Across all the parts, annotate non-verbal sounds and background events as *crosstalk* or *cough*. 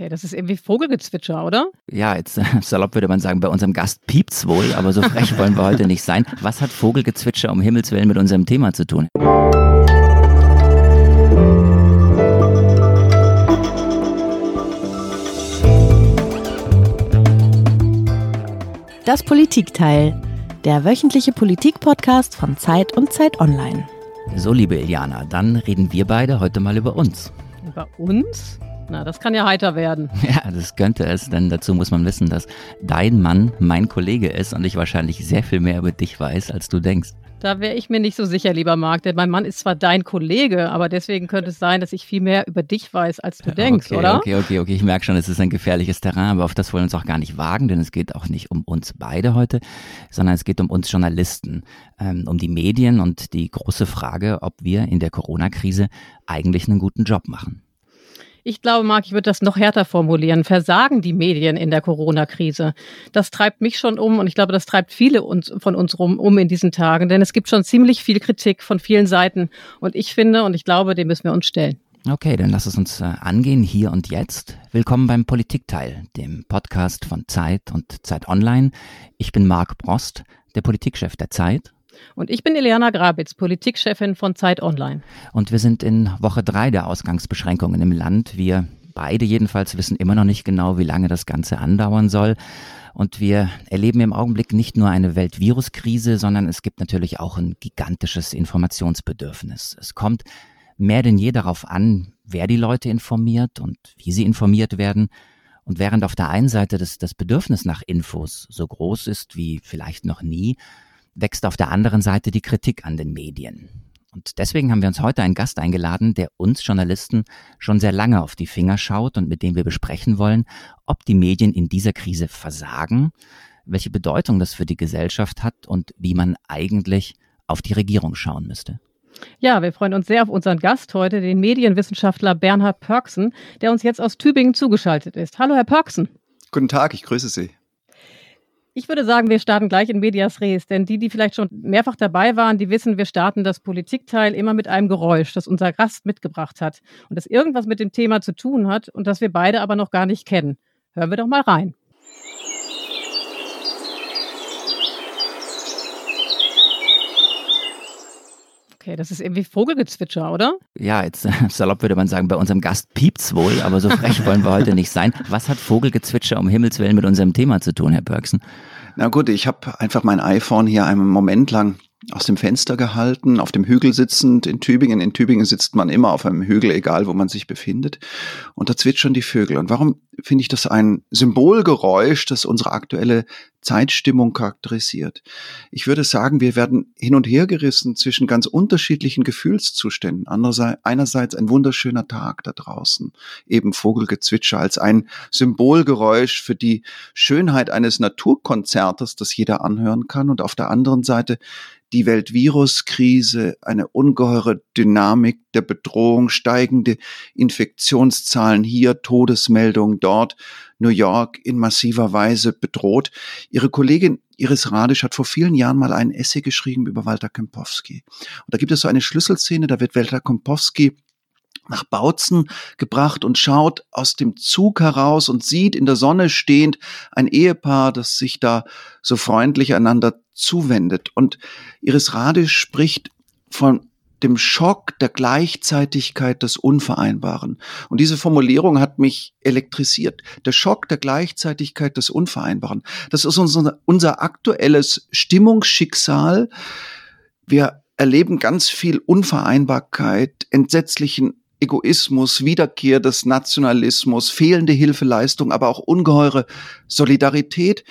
Okay, das ist irgendwie Vogelgezwitscher, oder? Ja, jetzt *laughs* salopp würde man sagen, bei unserem Gast piept's wohl, aber so frech wollen wir heute nicht sein. Was hat Vogelgezwitscher um Himmels Willen mit unserem Thema zu tun? Das Politikteil, der wöchentliche Politik-Podcast von Zeit und Zeit Online. So, liebe Iliana, dann reden wir beide heute mal über uns. Über uns? Na, das kann ja heiter werden. *laughs* Ja, das könnte es, denn dazu muss man wissen, dass dein Mann mein Kollege ist und ich wahrscheinlich sehr viel mehr über dich weiß, als du denkst. Da wäre ich mir nicht so sicher, lieber Marc, denn mein Mann ist zwar dein Kollege, aber deswegen könnte es sein, dass ich viel mehr über dich weiß, als du denkst, okay, oder? Okay, okay, okay. Ich merke schon, es ist ein gefährliches Terrain, aber auf das wollen wir uns auch gar nicht wagen, denn es geht auch nicht um uns beide heute, sondern es geht um uns Journalisten, ähm, um die Medien und die große Frage, ob wir in der Corona-Krise eigentlich einen guten Job machen. Ich glaube, Marc, ich würde das noch härter formulieren. Versagen die Medien in der Corona-Krise? Das treibt mich schon um und ich glaube, das treibt viele uns, von uns rum um in diesen Tagen, denn es gibt schon ziemlich viel Kritik von vielen Seiten und ich finde und ich glaube, dem müssen wir uns stellen. Okay, dann lass es uns äh, angehen hier und jetzt. Willkommen beim Politikteil, dem Podcast von Zeit und Zeit Online. Ich bin Marc Brost, der Politikchef der Zeit und ich bin Eliana Grabitz, Politikchefin von Zeit Online. Und wir sind in Woche drei der Ausgangsbeschränkungen im Land. Wir beide jedenfalls wissen immer noch nicht genau, wie lange das Ganze andauern soll. Und wir erleben im Augenblick nicht nur eine Weltviruskrise, sondern es gibt natürlich auch ein gigantisches Informationsbedürfnis. Es kommt mehr denn je darauf an, wer die Leute informiert und wie sie informiert werden. Und während auf der einen Seite das, das Bedürfnis nach Infos so groß ist wie vielleicht noch nie, wächst auf der anderen Seite die Kritik an den Medien. Und deswegen haben wir uns heute einen Gast eingeladen, der uns Journalisten schon sehr lange auf die Finger schaut und mit dem wir besprechen wollen, ob die Medien in dieser Krise versagen, welche Bedeutung das für die Gesellschaft hat und wie man eigentlich auf die Regierung schauen müsste. Ja, wir freuen uns sehr auf unseren Gast heute, den Medienwissenschaftler Bernhard Pörksen, der uns jetzt aus Tübingen zugeschaltet ist. Hallo, Herr Pörksen. Guten Tag, ich grüße Sie. Ich würde sagen, wir starten gleich in Medias Res, denn die, die vielleicht schon mehrfach dabei waren, die wissen, wir starten das Politikteil immer mit einem Geräusch, das unser Gast mitgebracht hat und das irgendwas mit dem Thema zu tun hat und das wir beide aber noch gar nicht kennen. Hören wir doch mal rein. Okay, das ist irgendwie Vogelgezwitscher, oder? Ja, jetzt salopp würde man sagen, bei unserem Gast piept's wohl, aber so frech *laughs* wollen wir heute nicht sein. Was hat Vogelgezwitscher um Himmels Willen mit unserem Thema zu tun, Herr Bergsen? Na gut, ich habe einfach mein iPhone hier einen Moment lang aus dem Fenster gehalten, auf dem Hügel sitzend in Tübingen. In Tübingen sitzt man immer auf einem Hügel, egal wo man sich befindet. Und da zwitschern die Vögel. Und warum finde ich das ein Symbolgeräusch, das unsere aktuelle Zeitstimmung charakterisiert? Ich würde sagen, wir werden hin und her gerissen zwischen ganz unterschiedlichen Gefühlszuständen. Andererseits, einerseits ein wunderschöner Tag da draußen, eben Vogelgezwitscher als ein Symbolgeräusch für die Schönheit eines Naturkonzertes, das jeder anhören kann. Und auf der anderen Seite die Weltviruskrise, eine ungeheure Dynamik der Bedrohung, steigende Infektionszahlen hier, Todesmeldungen dort, New York in massiver Weise bedroht. Ihre Kollegin Iris Radisch hat vor vielen Jahren mal einen Essay geschrieben über Walter Kempowski. Und da gibt es so eine Schlüsselszene, da wird Walter Kempowski nach Bautzen gebracht und schaut aus dem Zug heraus und sieht in der Sonne stehend ein Ehepaar, das sich da so freundlich einander zuwendet. Und Iris Radisch spricht von dem Schock der Gleichzeitigkeit des Unvereinbaren. Und diese Formulierung hat mich elektrisiert. Der Schock der Gleichzeitigkeit des Unvereinbaren. Das ist unser, unser aktuelles Stimmungsschicksal. Wir erleben ganz viel Unvereinbarkeit, entsetzlichen Egoismus, Wiederkehr des Nationalismus, fehlende Hilfeleistung, aber auch ungeheure Solidarität.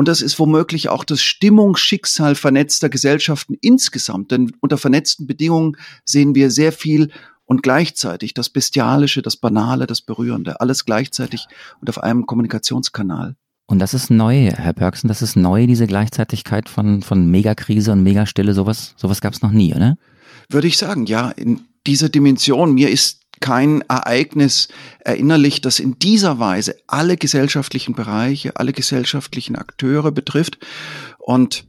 Und das ist womöglich auch das Stimmungsschicksal vernetzter Gesellschaften insgesamt. Denn unter vernetzten Bedingungen sehen wir sehr viel und gleichzeitig das Bestialische, das Banale, das Berührende, alles gleichzeitig und auf einem Kommunikationskanal. Und das ist neu, Herr Pörksen, das ist neu, diese Gleichzeitigkeit von, von Megakrise und Megastille, sowas, sowas gab es noch nie, oder? Würde ich sagen, ja, in dieser Dimension. Mir ist kein Ereignis erinnerlich, das in dieser Weise alle gesellschaftlichen Bereiche, alle gesellschaftlichen Akteure betrifft und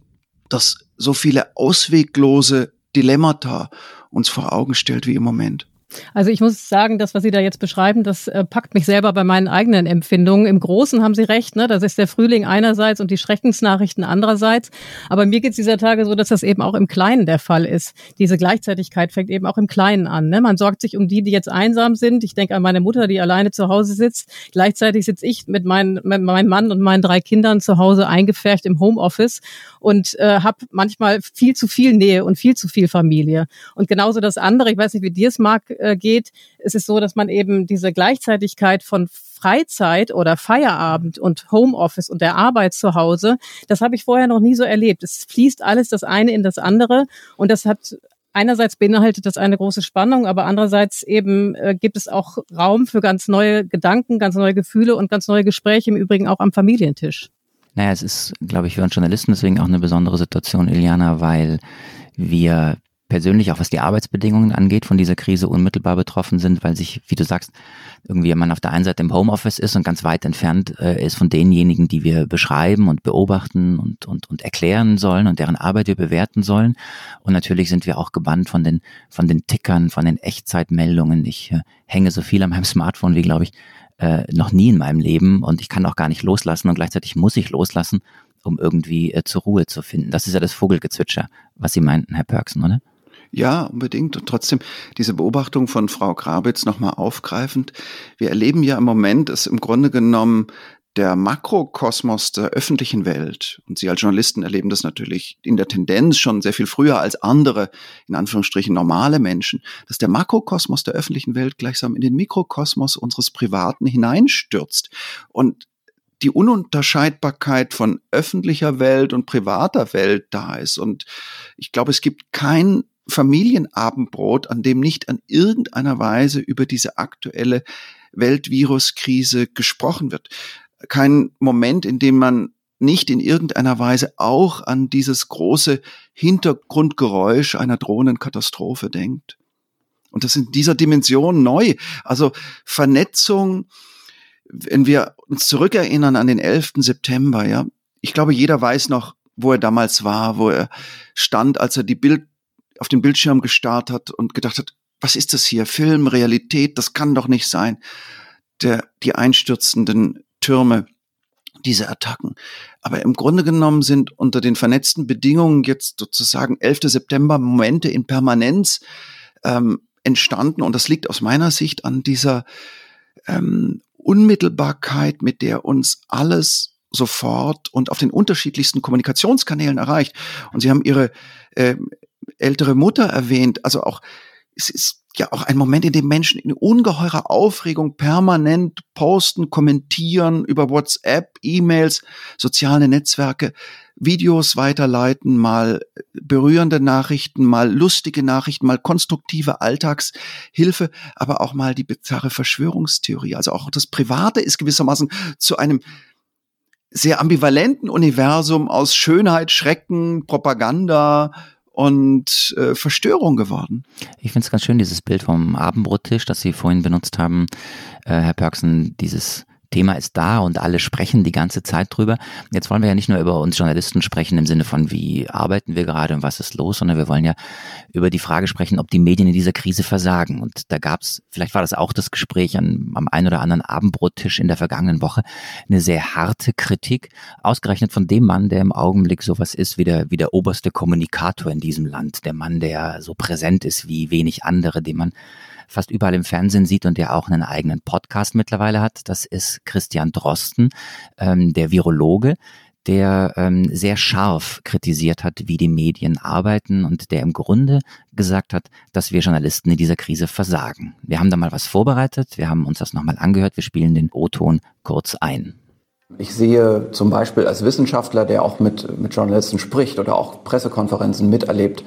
das so viele ausweglose Dilemmata uns vor Augen stellt wie im Moment. Also ich muss sagen, das, was Sie da jetzt beschreiben, das äh, packt mich selber bei meinen eigenen Empfindungen. Im Großen haben Sie recht, ne? Das ist der Frühling einerseits und die Schreckensnachrichten andererseits. Aber mir geht es dieser Tage so, dass das eben auch im Kleinen der Fall ist. Diese Gleichzeitigkeit fängt eben auch im Kleinen an. Ne? Man sorgt sich um die, die jetzt einsam sind. Ich denke an meine Mutter, die alleine zu Hause sitzt. Gleichzeitig sitze ich mit, mein, mit meinem Mann und meinen drei Kindern zu Hause eingefärcht im Homeoffice und äh, habe manchmal viel zu viel Nähe und viel zu viel Familie. Und genauso das andere, ich weiß nicht, wie dir es mag, äh, geht, es ist so, dass man eben diese Gleichzeitigkeit von Freizeit oder Feierabend und Homeoffice und der Arbeit zu Hause, das habe ich vorher noch nie so erlebt. Es fließt alles das eine in das andere und das hat einerseits beinhaltet das eine große Spannung, aber andererseits eben äh, gibt es auch Raum für ganz neue Gedanken, ganz neue Gefühle und ganz neue Gespräche, im Übrigen auch am Familientisch. Naja, es ist, glaube ich, für uns Journalisten deswegen auch eine besondere Situation, Iliana, weil wir persönlich, auch was die Arbeitsbedingungen angeht, von dieser Krise unmittelbar betroffen sind, weil sich, wie du sagst, irgendwie man auf der einen Seite im Homeoffice ist und ganz weit entfernt äh, ist von denjenigen, die wir beschreiben und beobachten und, und, und erklären sollen und deren Arbeit wir bewerten sollen. Und natürlich sind wir auch gebannt von den, von den Tickern, von den Echtzeitmeldungen. Ich äh, hänge so viel an meinem Smartphone wie, glaube ich, äh, noch nie in meinem Leben und ich kann auch gar nicht loslassen und gleichzeitig muss ich loslassen, um irgendwie äh, zur Ruhe zu finden. Das ist ja das Vogelgezwitscher, was Sie meinten, Herr Perksen, oder? Ja, unbedingt. Und trotzdem diese Beobachtung von Frau Grabitz nochmal aufgreifend. Wir erleben ja im Moment, dass im Grunde genommen der Makrokosmos der öffentlichen Welt, und Sie als Journalisten erleben das natürlich in der Tendenz schon sehr viel früher als andere, in Anführungsstrichen normale Menschen, dass der Makrokosmos der öffentlichen Welt gleichsam in den Mikrokosmos unseres Privaten hineinstürzt. Und die Ununterscheidbarkeit von öffentlicher Welt und privater Welt da ist. Und ich glaube, es gibt kein Familienabendbrot, an dem nicht an irgendeiner Weise über diese aktuelle Weltviruskrise gesprochen wird. Kein Moment, in dem man nicht in irgendeiner Weise auch an dieses große Hintergrundgeräusch einer drohenden Katastrophe denkt. Und das in dieser Dimension neu. Also Vernetzung, wenn wir uns zurückerinnern an den 11. September, ja, ich glaube, jeder weiß noch, wo er damals war, wo er stand, als er die Bild auf den Bildschirm gestarrt hat und gedacht hat, was ist das hier? Film, Realität, das kann doch nicht sein. Der, die einstürzenden Türme, diese Attacken. Aber im Grunde genommen sind unter den vernetzten Bedingungen jetzt sozusagen 11. September Momente in Permanenz ähm, entstanden. Und das liegt aus meiner Sicht an dieser ähm, Unmittelbarkeit, mit der uns alles sofort und auf den unterschiedlichsten Kommunikationskanälen erreicht. Und Sie haben Ihre äh, ältere Mutter erwähnt. Also auch, es ist ja auch ein Moment, in dem Menschen in ungeheurer Aufregung permanent posten, kommentieren über WhatsApp, E-Mails, soziale Netzwerke, Videos weiterleiten, mal berührende Nachrichten, mal lustige Nachrichten, mal konstruktive Alltagshilfe, aber auch mal die bizarre Verschwörungstheorie. Also auch das Private ist gewissermaßen zu einem sehr ambivalenten Universum aus Schönheit, Schrecken, Propaganda und äh, Verstörung geworden. Ich finde es ganz schön, dieses Bild vom Abendbrottisch, das Sie vorhin benutzt haben, äh, Herr Perksen, dieses Thema ist da und alle sprechen die ganze Zeit drüber. Jetzt wollen wir ja nicht nur über uns Journalisten sprechen im Sinne von, wie arbeiten wir gerade und was ist los, sondern wir wollen ja über die Frage sprechen, ob die Medien in dieser Krise versagen. Und da gab es, vielleicht war das auch das Gespräch an, am ein oder anderen Abendbrottisch in der vergangenen Woche, eine sehr harte Kritik, ausgerechnet von dem Mann, der im Augenblick sowas ist wie der, wie der oberste Kommunikator in diesem Land, der Mann, der so präsent ist wie wenig andere, den man fast überall im Fernsehen sieht und der auch einen eigenen Podcast mittlerweile hat. Das ist Christian Drosten, ähm, der Virologe, der ähm, sehr scharf kritisiert hat, wie die Medien arbeiten und der im Grunde gesagt hat, dass wir Journalisten in dieser Krise versagen. Wir haben da mal was vorbereitet, wir haben uns das nochmal angehört, wir spielen den O-Ton kurz ein. Ich sehe zum Beispiel als Wissenschaftler, der auch mit, mit Journalisten spricht oder auch Pressekonferenzen miterlebt,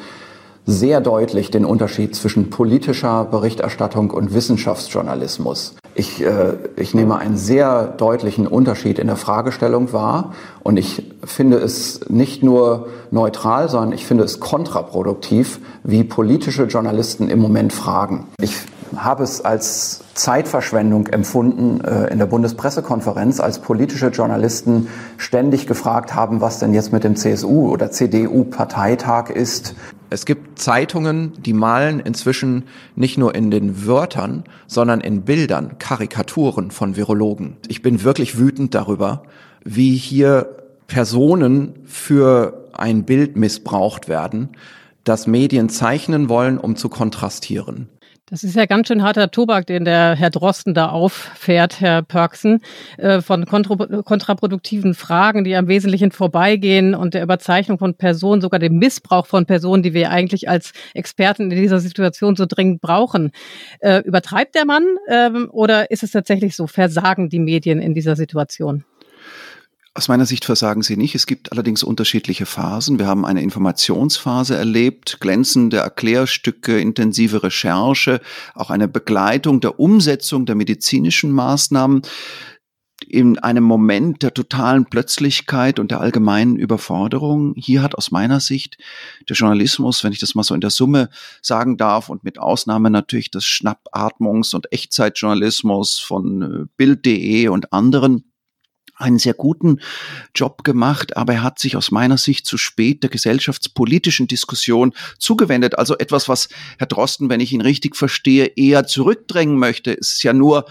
sehr deutlich den Unterschied zwischen politischer Berichterstattung und Wissenschaftsjournalismus. Ich, äh, ich nehme einen sehr deutlichen Unterschied in der Fragestellung wahr und ich finde es nicht nur neutral, sondern ich finde es kontraproduktiv, wie politische Journalisten im Moment fragen. Ich habe es als Zeitverschwendung empfunden äh, in der Bundespressekonferenz, als politische Journalisten ständig gefragt haben, was denn jetzt mit dem CSU oder CDU-Parteitag ist. Es gibt Zeitungen, die malen inzwischen nicht nur in den Wörtern, sondern in Bildern Karikaturen von Virologen. Ich bin wirklich wütend darüber, wie hier Personen für ein Bild missbraucht werden, das Medien zeichnen wollen, um zu kontrastieren. Das ist ja ganz schön harter Tobak, den der Herr Drosten da auffährt, Herr Pörksen, äh, von kontraproduktiven Fragen, die am Wesentlichen vorbeigehen und der Überzeichnung von Personen, sogar dem Missbrauch von Personen, die wir eigentlich als Experten in dieser Situation so dringend brauchen. Äh, übertreibt der Mann ähm, oder ist es tatsächlich so, versagen die Medien in dieser Situation? Aus meiner Sicht versagen sie nicht. Es gibt allerdings unterschiedliche Phasen. Wir haben eine Informationsphase erlebt, glänzende Erklärstücke, intensive Recherche, auch eine Begleitung der Umsetzung der medizinischen Maßnahmen in einem Moment der totalen Plötzlichkeit und der allgemeinen Überforderung. Hier hat aus meiner Sicht der Journalismus, wenn ich das mal so in der Summe sagen darf und mit Ausnahme natürlich des Schnappatmungs- und Echtzeitjournalismus von äh, Bild.de und anderen, einen sehr guten Job gemacht, aber er hat sich aus meiner Sicht zu spät der gesellschaftspolitischen Diskussion zugewendet. Also etwas, was Herr Drosten, wenn ich ihn richtig verstehe, eher zurückdrängen möchte. ist ja nur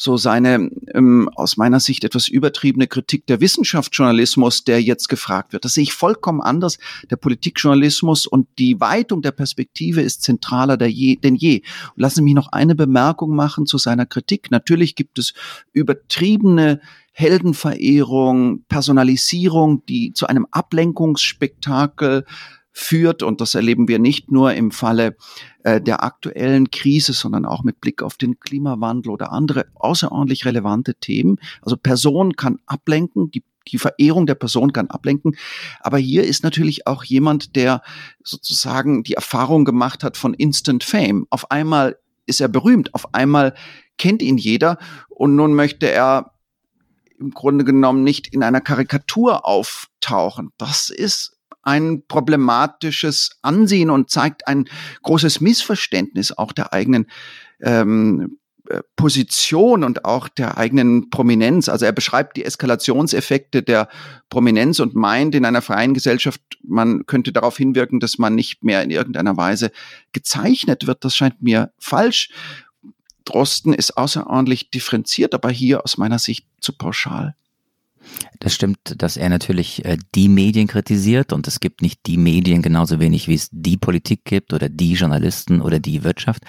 so seine ähm, aus meiner Sicht etwas übertriebene Kritik der Wissenschaftsjournalismus, der jetzt gefragt wird. Das sehe ich vollkommen anders. Der Politikjournalismus und die Weitung der Perspektive ist zentraler denn je. Denn je. Und lassen Sie mich noch eine Bemerkung machen zu seiner Kritik. Natürlich gibt es übertriebene Heldenverehrung, Personalisierung, die zu einem Ablenkungsspektakel führt. Und das erleben wir nicht nur im Falle äh, der aktuellen Krise, sondern auch mit Blick auf den Klimawandel oder andere außerordentlich relevante Themen. Also Person kann ablenken, die die Verehrung der Person kann ablenken. Aber hier ist natürlich auch jemand, der sozusagen die Erfahrung gemacht hat von Instant Fame. Auf einmal ist er berühmt, auf einmal kennt ihn jeder und nun möchte er im Grunde genommen nicht in einer Karikatur auftauchen. Das ist ein problematisches Ansehen und zeigt ein großes Missverständnis auch der eigenen ähm, äh, Position und auch der eigenen Prominenz. Also er beschreibt die Eskalationseffekte der Prominenz und meint in einer freien Gesellschaft, man könnte darauf hinwirken, dass man nicht mehr in irgendeiner Weise gezeichnet wird. Das scheint mir falsch. Drosten ist außerordentlich differenziert, aber hier aus meiner Sicht zu pauschal. Das stimmt, dass er natürlich äh, die Medien kritisiert und es gibt nicht die Medien genauso wenig, wie es die Politik gibt oder die Journalisten oder die Wirtschaft.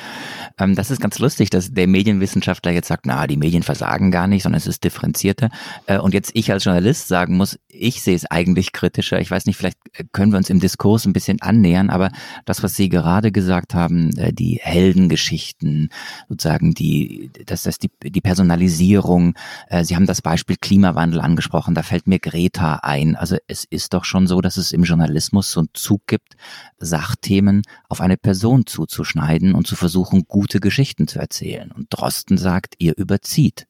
Ähm, das ist ganz lustig, dass der Medienwissenschaftler jetzt sagt, na, die Medien versagen gar nicht, sondern es ist differenzierter. Äh, und jetzt ich als Journalist sagen muss, ich sehe es eigentlich kritischer. Ich weiß nicht, vielleicht können wir uns im Diskurs ein bisschen annähern, aber das, was Sie gerade gesagt haben, äh, die Heldengeschichten, sozusagen die, das, das die, die Personalisierung, äh, Sie haben das Beispiel Klimawandel angesprochen, da fällt mir Greta ein. Also es ist doch schon so, dass es im Journalismus so einen Zug gibt, Sachthemen auf eine Person zuzuschneiden und zu versuchen, gute Geschichten zu erzählen. Und Drosten sagt, ihr überzieht.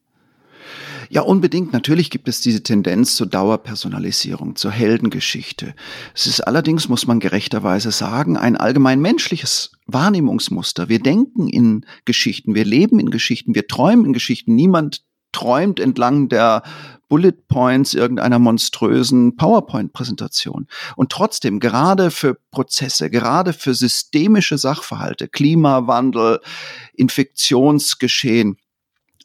Ja, unbedingt. Natürlich gibt es diese Tendenz zur Dauerpersonalisierung, zur Heldengeschichte. Es ist allerdings, muss man gerechterweise sagen, ein allgemein menschliches Wahrnehmungsmuster. Wir denken in Geschichten, wir leben in Geschichten, wir träumen in Geschichten. Niemand träumt entlang der Bullet Points irgendeiner monströsen PowerPoint-Präsentation. Und trotzdem, gerade für Prozesse, gerade für systemische Sachverhalte, Klimawandel, Infektionsgeschehen,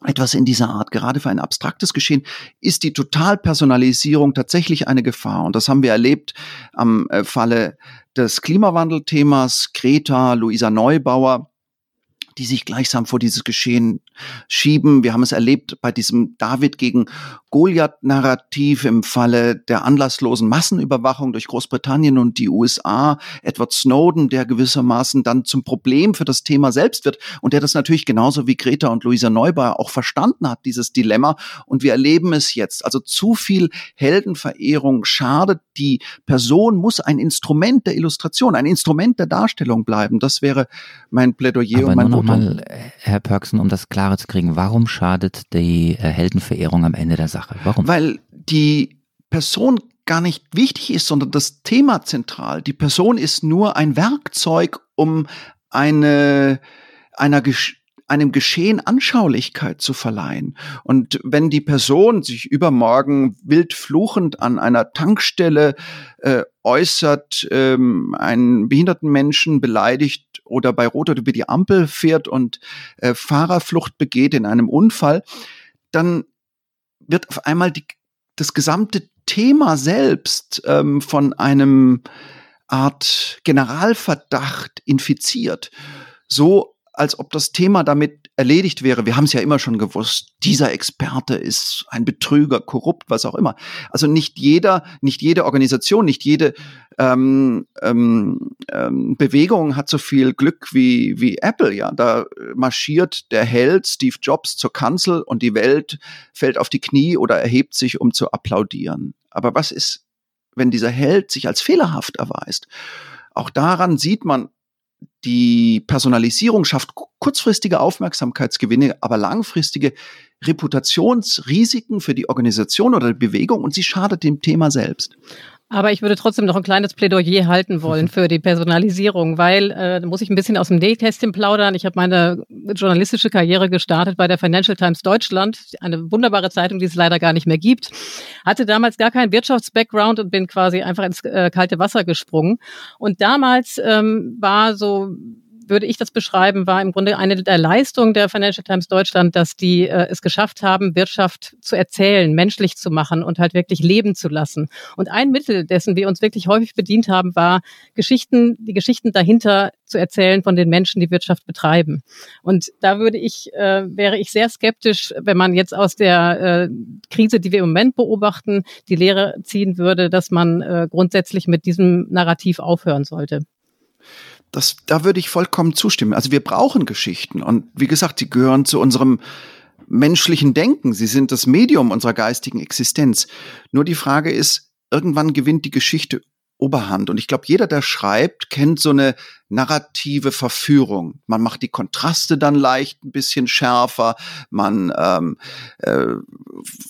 etwas in dieser Art, gerade für ein abstraktes Geschehen, ist die Totalpersonalisierung tatsächlich eine Gefahr. Und das haben wir erlebt am äh, Falle des Klimawandelthemas. Greta, Luisa Neubauer, die sich gleichsam vor dieses Geschehen schieben. Wir haben es erlebt bei diesem David gegen Goliath-Narrativ im Falle der anlasslosen Massenüberwachung durch Großbritannien und die USA. Edward Snowden, der gewissermaßen dann zum Problem für das Thema selbst wird und der das natürlich genauso wie Greta und Luisa Neubauer auch verstanden hat, dieses Dilemma. Und wir erleben es jetzt. Also zu viel Heldenverehrung schadet. Die Person muss ein Instrument der Illustration, ein Instrument der Darstellung bleiben. Das wäre mein Plädoyer Aber und mein nur noch mal, Herr Pörksen, um das klarer zu kriegen, warum schadet die äh, Heldenverehrung am Ende der Sache? Warum? Weil die Person gar nicht wichtig ist, sondern das Thema zentral. Die Person ist nur ein Werkzeug, um eine, einer, einem Geschehen Anschaulichkeit zu verleihen. Und wenn die Person sich übermorgen wild fluchend an einer Tankstelle äh, äußert, ähm, einen behinderten Menschen beleidigt oder bei Rot über die Ampel fährt und äh, Fahrerflucht begeht in einem Unfall, dann wird auf einmal die, das gesamte Thema selbst ähm, von einem Art Generalverdacht infiziert. So als ob das Thema damit erledigt wäre. Wir haben es ja immer schon gewusst, dieser Experte ist ein Betrüger, korrupt, was auch immer. Also nicht jeder, nicht jede Organisation, nicht jede ähm, ähm, ähm, Bewegung hat so viel Glück wie, wie Apple. Ja, da marschiert der Held Steve Jobs zur Kanzel und die Welt fällt auf die Knie oder erhebt sich, um zu applaudieren. Aber was ist, wenn dieser Held sich als fehlerhaft erweist? Auch daran sieht man, die Personalisierung schafft kurzfristige Aufmerksamkeitsgewinne, aber langfristige Reputationsrisiken für die Organisation oder die Bewegung und sie schadet dem Thema selbst. Aber ich würde trotzdem noch ein kleines Plädoyer halten wollen *laughs* für die Personalisierung, weil äh, da muss ich ein bisschen aus dem Nähkästchen plaudern. Ich habe meine journalistische Karriere gestartet bei der Financial Times Deutschland, eine wunderbare Zeitung, die es leider gar nicht mehr gibt. Hatte damals gar keinen Wirtschaftsbackground und bin quasi einfach ins äh, kalte Wasser gesprungen. Und damals ähm, war so würde ich das beschreiben, war im Grunde eine der Leistungen der Financial Times Deutschland, dass die äh, es geschafft haben, Wirtschaft zu erzählen, menschlich zu machen und halt wirklich leben zu lassen. Und ein Mittel, dessen wir uns wirklich häufig bedient haben, war Geschichten, die Geschichten dahinter zu erzählen von den Menschen, die Wirtschaft betreiben. Und da würde ich, äh, wäre ich sehr skeptisch, wenn man jetzt aus der äh, Krise, die wir im Moment beobachten, die Lehre ziehen würde, dass man äh, grundsätzlich mit diesem Narrativ aufhören sollte. Das, da würde ich vollkommen zustimmen. Also wir brauchen Geschichten und wie gesagt, sie gehören zu unserem menschlichen Denken. Sie sind das Medium unserer geistigen Existenz. Nur die Frage ist, irgendwann gewinnt die Geschichte Oberhand. Und ich glaube, jeder, der schreibt, kennt so eine narrative Verführung. Man macht die Kontraste dann leicht ein bisschen schärfer, man ähm, äh,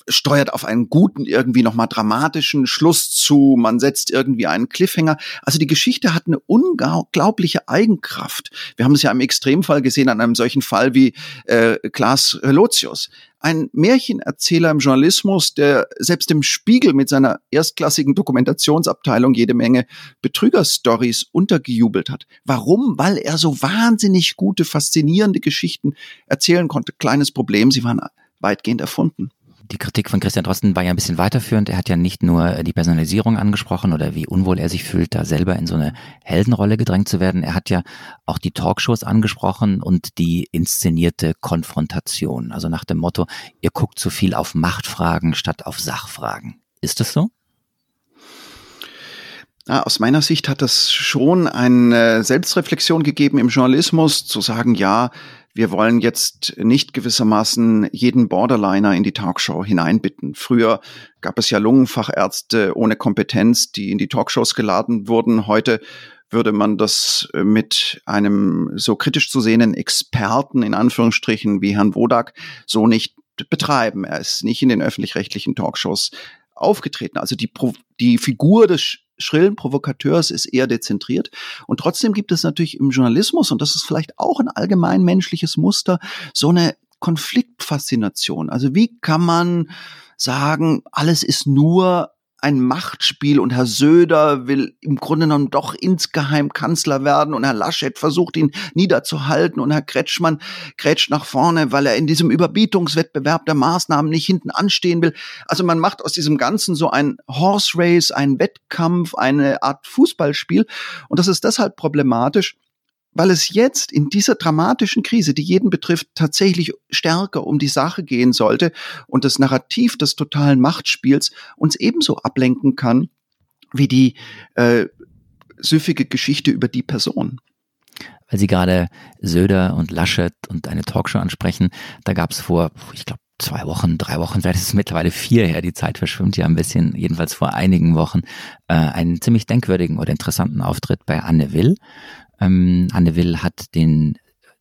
steuert auf einen guten, irgendwie nochmal dramatischen Schluss zu, man setzt irgendwie einen Cliffhanger. Also die Geschichte hat eine unglaubliche Eigenkraft. Wir haben es ja im Extremfall gesehen, an einem solchen Fall wie äh, Klaas Lotius ein Märchenerzähler im Journalismus, der selbst im Spiegel mit seiner erstklassigen Dokumentationsabteilung jede Menge Betrügerstories untergejubelt hat. Warum? Weil er so wahnsinnig gute, faszinierende Geschichten erzählen konnte. Kleines Problem, sie waren weitgehend erfunden. Die Kritik von Christian Drosten war ja ein bisschen weiterführend. Er hat ja nicht nur die Personalisierung angesprochen oder wie unwohl er sich fühlt, da selber in so eine Heldenrolle gedrängt zu werden. Er hat ja auch die Talkshows angesprochen und die inszenierte Konfrontation. Also nach dem Motto, ihr guckt zu viel auf Machtfragen statt auf Sachfragen. Ist das so? Ja, aus meiner Sicht hat das schon eine Selbstreflexion gegeben im Journalismus, zu sagen, ja, wir wollen jetzt nicht gewissermaßen jeden Borderliner in die Talkshow hineinbitten. Früher gab es ja Lungenfachärzte ohne Kompetenz, die in die Talkshows geladen wurden. Heute würde man das mit einem so kritisch zu sehenden Experten in Anführungsstrichen wie Herrn Wodak so nicht betreiben. Er ist nicht in den öffentlich-rechtlichen Talkshows aufgetreten. Also die, die Figur des schrillen Provokateurs ist eher dezentriert. Und trotzdem gibt es natürlich im Journalismus, und das ist vielleicht auch ein allgemein menschliches Muster, so eine Konfliktfaszination. Also wie kann man sagen, alles ist nur ein Machtspiel und Herr Söder will im Grunde genommen doch insgeheim Kanzler werden und Herr Laschet versucht ihn niederzuhalten und Herr Kretschmann grätscht nach vorne, weil er in diesem Überbietungswettbewerb der Maßnahmen nicht hinten anstehen will. Also man macht aus diesem Ganzen so ein Horse Race, ein Wettkampf, eine Art Fußballspiel und das ist deshalb problematisch, weil es jetzt in dieser dramatischen Krise, die jeden betrifft, tatsächlich stärker um die Sache gehen sollte und das Narrativ des totalen Machtspiels uns ebenso ablenken kann wie die äh, süffige Geschichte über die Person. Weil Sie gerade Söder und Laschet und eine Talkshow ansprechen, da gab es vor, ich glaube, zwei Wochen, drei Wochen, *laughs* seit es mittlerweile vier her, die Zeit verschwimmt ja ein bisschen, jedenfalls vor einigen Wochen, äh, einen ziemlich denkwürdigen oder interessanten Auftritt bei Anne Will. Ähm, Anne Will hat den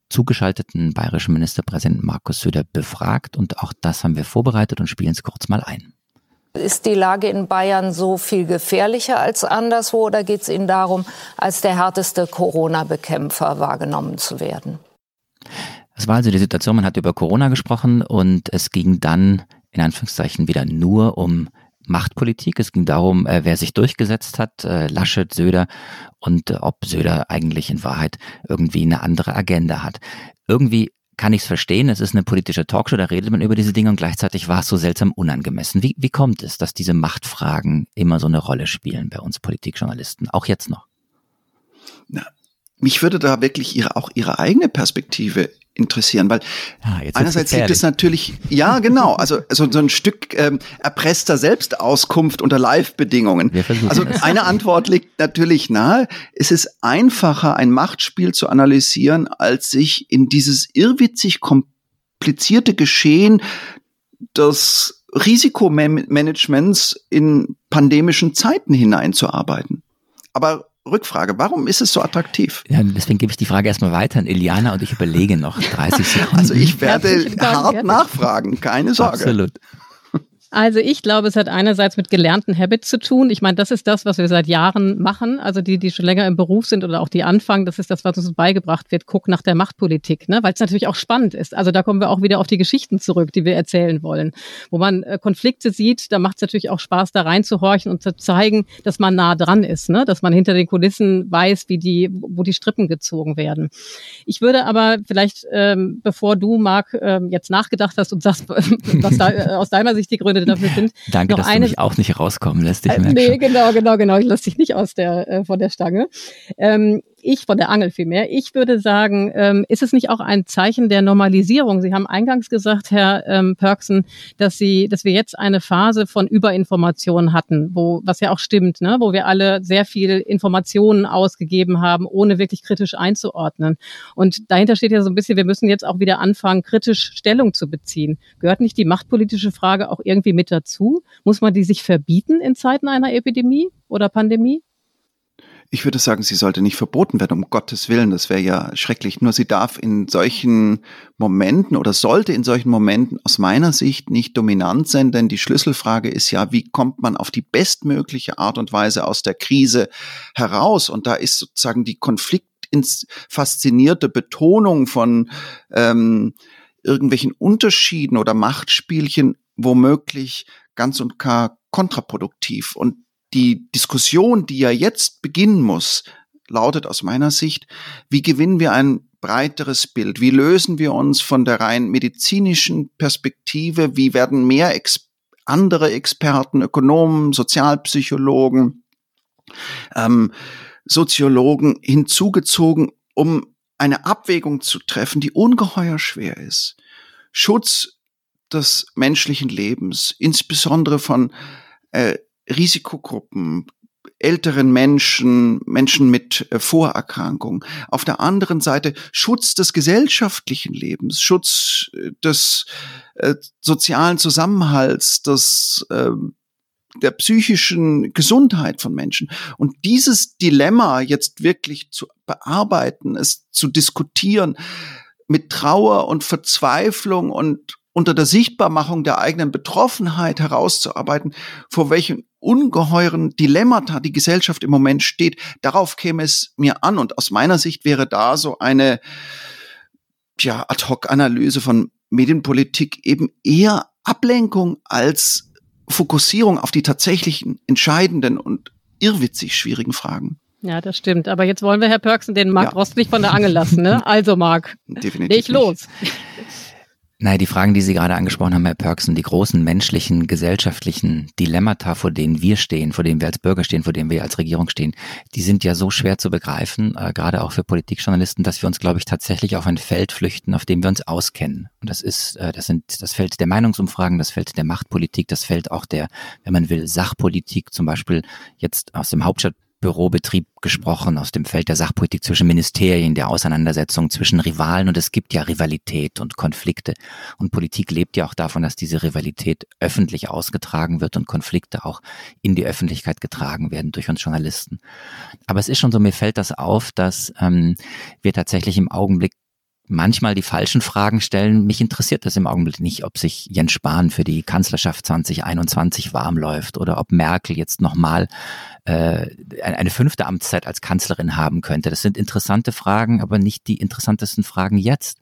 zugeschalteten bayerischen Ministerpräsidenten Markus Söder befragt und auch das haben wir vorbereitet und spielen es kurz mal ein. Ist die Lage in Bayern so viel gefährlicher als anderswo oder geht es Ihnen darum, als der härteste Corona-Bekämpfer wahrgenommen zu werden? Es war also die Situation, man hat über Corona gesprochen und es ging dann in Anführungszeichen wieder nur um Machtpolitik. Es ging darum, äh, wer sich durchgesetzt hat, äh, Laschet, Söder und äh, ob Söder eigentlich in Wahrheit irgendwie eine andere Agenda hat. Irgendwie kann ich es verstehen, es ist eine politische Talkshow, da redet man über diese Dinge und gleichzeitig war es so seltsam unangemessen. Wie, wie kommt es, dass diese Machtfragen immer so eine Rolle spielen bei uns Politikjournalisten, auch jetzt noch? Na, mich würde da wirklich ihre, auch ihre eigene Perspektive interessieren, weil ah, einerseits liegt es natürlich, ja genau, also, also so ein Stück ähm, erpresster Selbstauskunft unter Live-Bedingungen. Also eine Antwort liegt natürlich nahe, es ist einfacher, ein Machtspiel zu analysieren, als sich in dieses irrwitzig komplizierte Geschehen des Risikomanagements in pandemischen Zeiten hineinzuarbeiten. Aber Rückfrage, warum ist es so attraktiv? Ja, deswegen gebe ich die Frage erstmal weiter an Iliana und ich überlege noch 30 *laughs* Sekunden. Also ich werde hart nachfragen, keine Sorge. Absolut. Also ich glaube, es hat einerseits mit gelernten Habits zu tun. Ich meine, das ist das, was wir seit Jahren machen. Also die, die schon länger im Beruf sind oder auch die anfangen, das ist das, was uns beigebracht wird. Guck nach der Machtpolitik, ne? weil es natürlich auch spannend ist. Also da kommen wir auch wieder auf die Geschichten zurück, die wir erzählen wollen. Wo man äh, Konflikte sieht, da macht es natürlich auch Spaß, da reinzuhorchen und zu zeigen, dass man nah dran ist, ne? dass man hinter den Kulissen weiß, wie die, wo die Strippen gezogen werden. Ich würde aber vielleicht, ähm, bevor du, Marc, ähm, jetzt nachgedacht hast und sagst, *laughs* was da äh, aus deiner Sicht die Gründe dafür sind. *laughs* Danke, noch dass eine, du mich auch nicht rauskommen lässt. Ich äh, nee, schon. genau, genau, genau. Ich lasse dich nicht aus der, äh, von der Stange. Ähm, ich, von der Angel vielmehr, ich würde sagen, ähm, ist es nicht auch ein Zeichen der Normalisierung? Sie haben eingangs gesagt, Herr ähm, Perksen, dass Sie, dass wir jetzt eine Phase von Überinformation hatten, wo, was ja auch stimmt, ne, wo wir alle sehr viel Informationen ausgegeben haben, ohne wirklich kritisch einzuordnen. Und dahinter steht ja so ein bisschen, wir müssen jetzt auch wieder anfangen, kritisch Stellung zu beziehen. Gehört nicht die machtpolitische Frage auch irgendwie mit dazu? Muss man die sich verbieten in Zeiten einer Epidemie oder Pandemie? Ich würde sagen, sie sollte nicht verboten werden, um Gottes Willen, das wäre ja schrecklich. Nur sie darf in solchen Momenten oder sollte in solchen Momenten aus meiner Sicht nicht dominant sein, denn die Schlüsselfrage ist ja, wie kommt man auf die bestmögliche Art und Weise aus der Krise heraus? Und da ist sozusagen die konfliktfaszinierte Betonung von ähm, irgendwelchen Unterschieden oder Machtspielchen womöglich ganz und gar kontraproduktiv. Und die Diskussion, die ja jetzt beginnen muss, lautet aus meiner Sicht, wie gewinnen wir ein breiteres Bild? Wie lösen wir uns von der rein medizinischen Perspektive? Wie werden mehr Ex andere Experten, Ökonomen, Sozialpsychologen, ähm, Soziologen hinzugezogen, um eine Abwägung zu treffen, die ungeheuer schwer ist. Schutz des menschlichen Lebens, insbesondere von äh, Risikogruppen, älteren Menschen, Menschen mit äh, Vorerkrankungen. Auf der anderen Seite Schutz des gesellschaftlichen Lebens, Schutz äh, des äh, sozialen Zusammenhalts, des äh, der psychischen Gesundheit von Menschen. Und dieses Dilemma jetzt wirklich zu bearbeiten, es zu diskutieren, mit Trauer und Verzweiflung und unter der Sichtbarmachung der eigenen Betroffenheit herauszuarbeiten, vor welchen ungeheuren Dilemmata die Gesellschaft im Moment steht. Darauf käme es mir an. Und aus meiner Sicht wäre da so eine ja, Ad-hoc-Analyse von Medienpolitik eben eher Ablenkung als Fokussierung auf die tatsächlichen entscheidenden und irrwitzig schwierigen Fragen. Ja, das stimmt. Aber jetzt wollen wir Herr Pörksen den Marc ja. Rost nicht von der Angel lassen, ne? Also Marc, *laughs* Definitiv leg los. Naja, die Fragen, die Sie gerade angesprochen haben, Herr Perksen, die großen menschlichen, gesellschaftlichen Dilemmata, vor denen wir stehen, vor denen wir als Bürger stehen, vor denen wir als Regierung stehen, die sind ja so schwer zu begreifen, äh, gerade auch für Politikjournalisten, dass wir uns, glaube ich, tatsächlich auf ein Feld flüchten, auf dem wir uns auskennen. Und das ist, äh, das sind das Feld der Meinungsumfragen, das Feld der Machtpolitik, das Feld auch der, wenn man will, Sachpolitik, zum Beispiel jetzt aus dem Hauptstadt Bürobetrieb gesprochen, aus dem Feld der Sachpolitik zwischen Ministerien, der Auseinandersetzung zwischen Rivalen. Und es gibt ja Rivalität und Konflikte. Und Politik lebt ja auch davon, dass diese Rivalität öffentlich ausgetragen wird und Konflikte auch in die Öffentlichkeit getragen werden durch uns Journalisten. Aber es ist schon so, mir fällt das auf, dass ähm, wir tatsächlich im Augenblick manchmal die falschen Fragen stellen. Mich interessiert das im Augenblick nicht, ob sich Jens Spahn für die Kanzlerschaft 2021 warm läuft oder ob Merkel jetzt nochmal äh, eine fünfte Amtszeit als Kanzlerin haben könnte. Das sind interessante Fragen, aber nicht die interessantesten Fragen jetzt.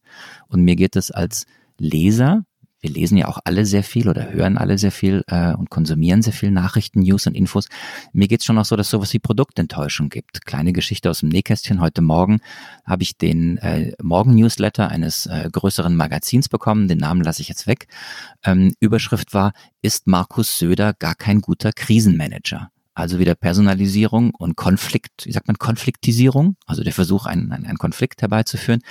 Und mir geht es als Leser wir lesen ja auch alle sehr viel oder hören alle sehr viel äh, und konsumieren sehr viel Nachrichten, News und Infos. Mir geht's schon auch so, dass es sowas wie Produktenttäuschung gibt. Kleine Geschichte aus dem Nähkästchen. Heute Morgen habe ich den äh, Morgen-Newsletter eines äh, größeren Magazins bekommen. Den Namen lasse ich jetzt weg. Ähm, Überschrift war, ist Markus Söder gar kein guter Krisenmanager? Also wieder Personalisierung und Konflikt, wie sagt man, Konfliktisierung, also der Versuch, einen, einen Konflikt herbeizuführen.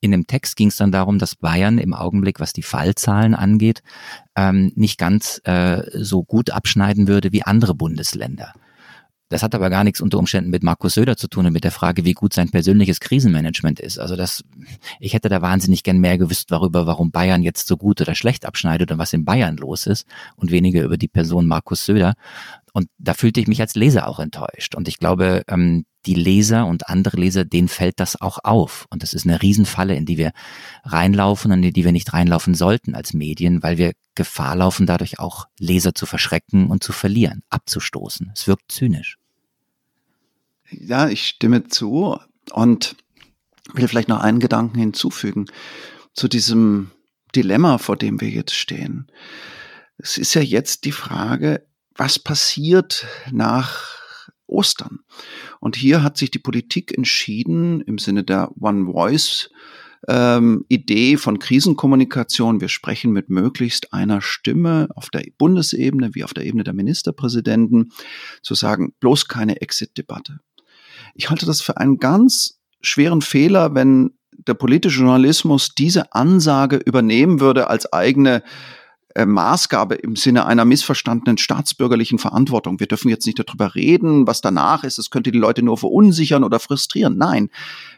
In dem Text ging es dann darum, dass Bayern im Augenblick, was die Fallzahlen angeht, ähm, nicht ganz äh, so gut abschneiden würde wie andere Bundesländer. Das hat aber gar nichts unter Umständen mit Markus Söder zu tun und mit der Frage, wie gut sein persönliches Krisenmanagement ist. Also das, ich hätte da wahnsinnig gern mehr gewusst darüber, warum Bayern jetzt so gut oder schlecht abschneidet und was in Bayern los ist und weniger über die Person Markus Söder. Und da fühlte ich mich als Leser auch enttäuscht. Und ich glaube, ähm, die Leser und andere Leser, denen fällt das auch auf. Und das ist eine Riesenfalle, in die wir reinlaufen und in die wir nicht reinlaufen sollten als Medien, weil wir Gefahr laufen, dadurch auch Leser zu verschrecken und zu verlieren, abzustoßen. Es wirkt zynisch. Ja, ich stimme zu und will vielleicht noch einen Gedanken hinzufügen zu diesem Dilemma, vor dem wir jetzt stehen. Es ist ja jetzt die Frage, was passiert nach Ostern? Und hier hat sich die Politik entschieden, im Sinne der One Voice ähm, Idee von Krisenkommunikation, wir sprechen mit möglichst einer Stimme auf der Bundesebene wie auf der Ebene der Ministerpräsidenten, zu sagen, bloß keine Exit-Debatte. Ich halte das für einen ganz schweren Fehler, wenn der politische Journalismus diese Ansage übernehmen würde als eigene äh, Maßgabe im Sinne einer missverstandenen staatsbürgerlichen Verantwortung. Wir dürfen jetzt nicht darüber reden, was danach ist. Es könnte die Leute nur verunsichern oder frustrieren. Nein,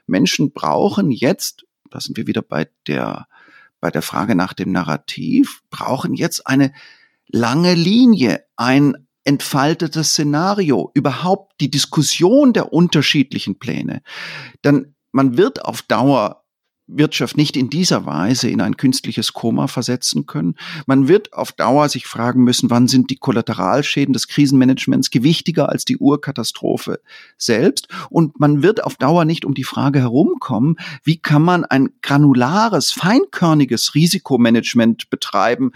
Menschen brauchen jetzt, da sind wir wieder bei der, bei der Frage nach dem Narrativ, brauchen jetzt eine lange Linie, ein entfaltetes Szenario, überhaupt die Diskussion der unterschiedlichen Pläne. Dann man wird auf Dauer Wirtschaft nicht in dieser Weise in ein künstliches Koma versetzen können. Man wird auf Dauer sich fragen müssen, wann sind die Kollateralschäden des Krisenmanagements gewichtiger als die Urkatastrophe selbst. Und man wird auf Dauer nicht um die Frage herumkommen, wie kann man ein granulares, feinkörniges Risikomanagement betreiben,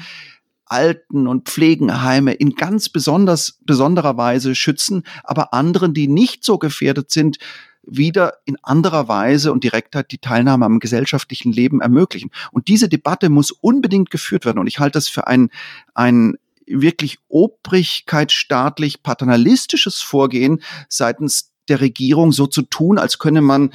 Alten- und Pflegenheime in ganz besonders, besonderer Weise schützen, aber anderen, die nicht so gefährdet sind, wieder in anderer Weise und Direktheit die Teilnahme am gesellschaftlichen Leben ermöglichen. Und diese Debatte muss unbedingt geführt werden. Und ich halte das für ein, ein wirklich obrigkeitsstaatlich paternalistisches Vorgehen seitens der Regierung so zu tun, als könne man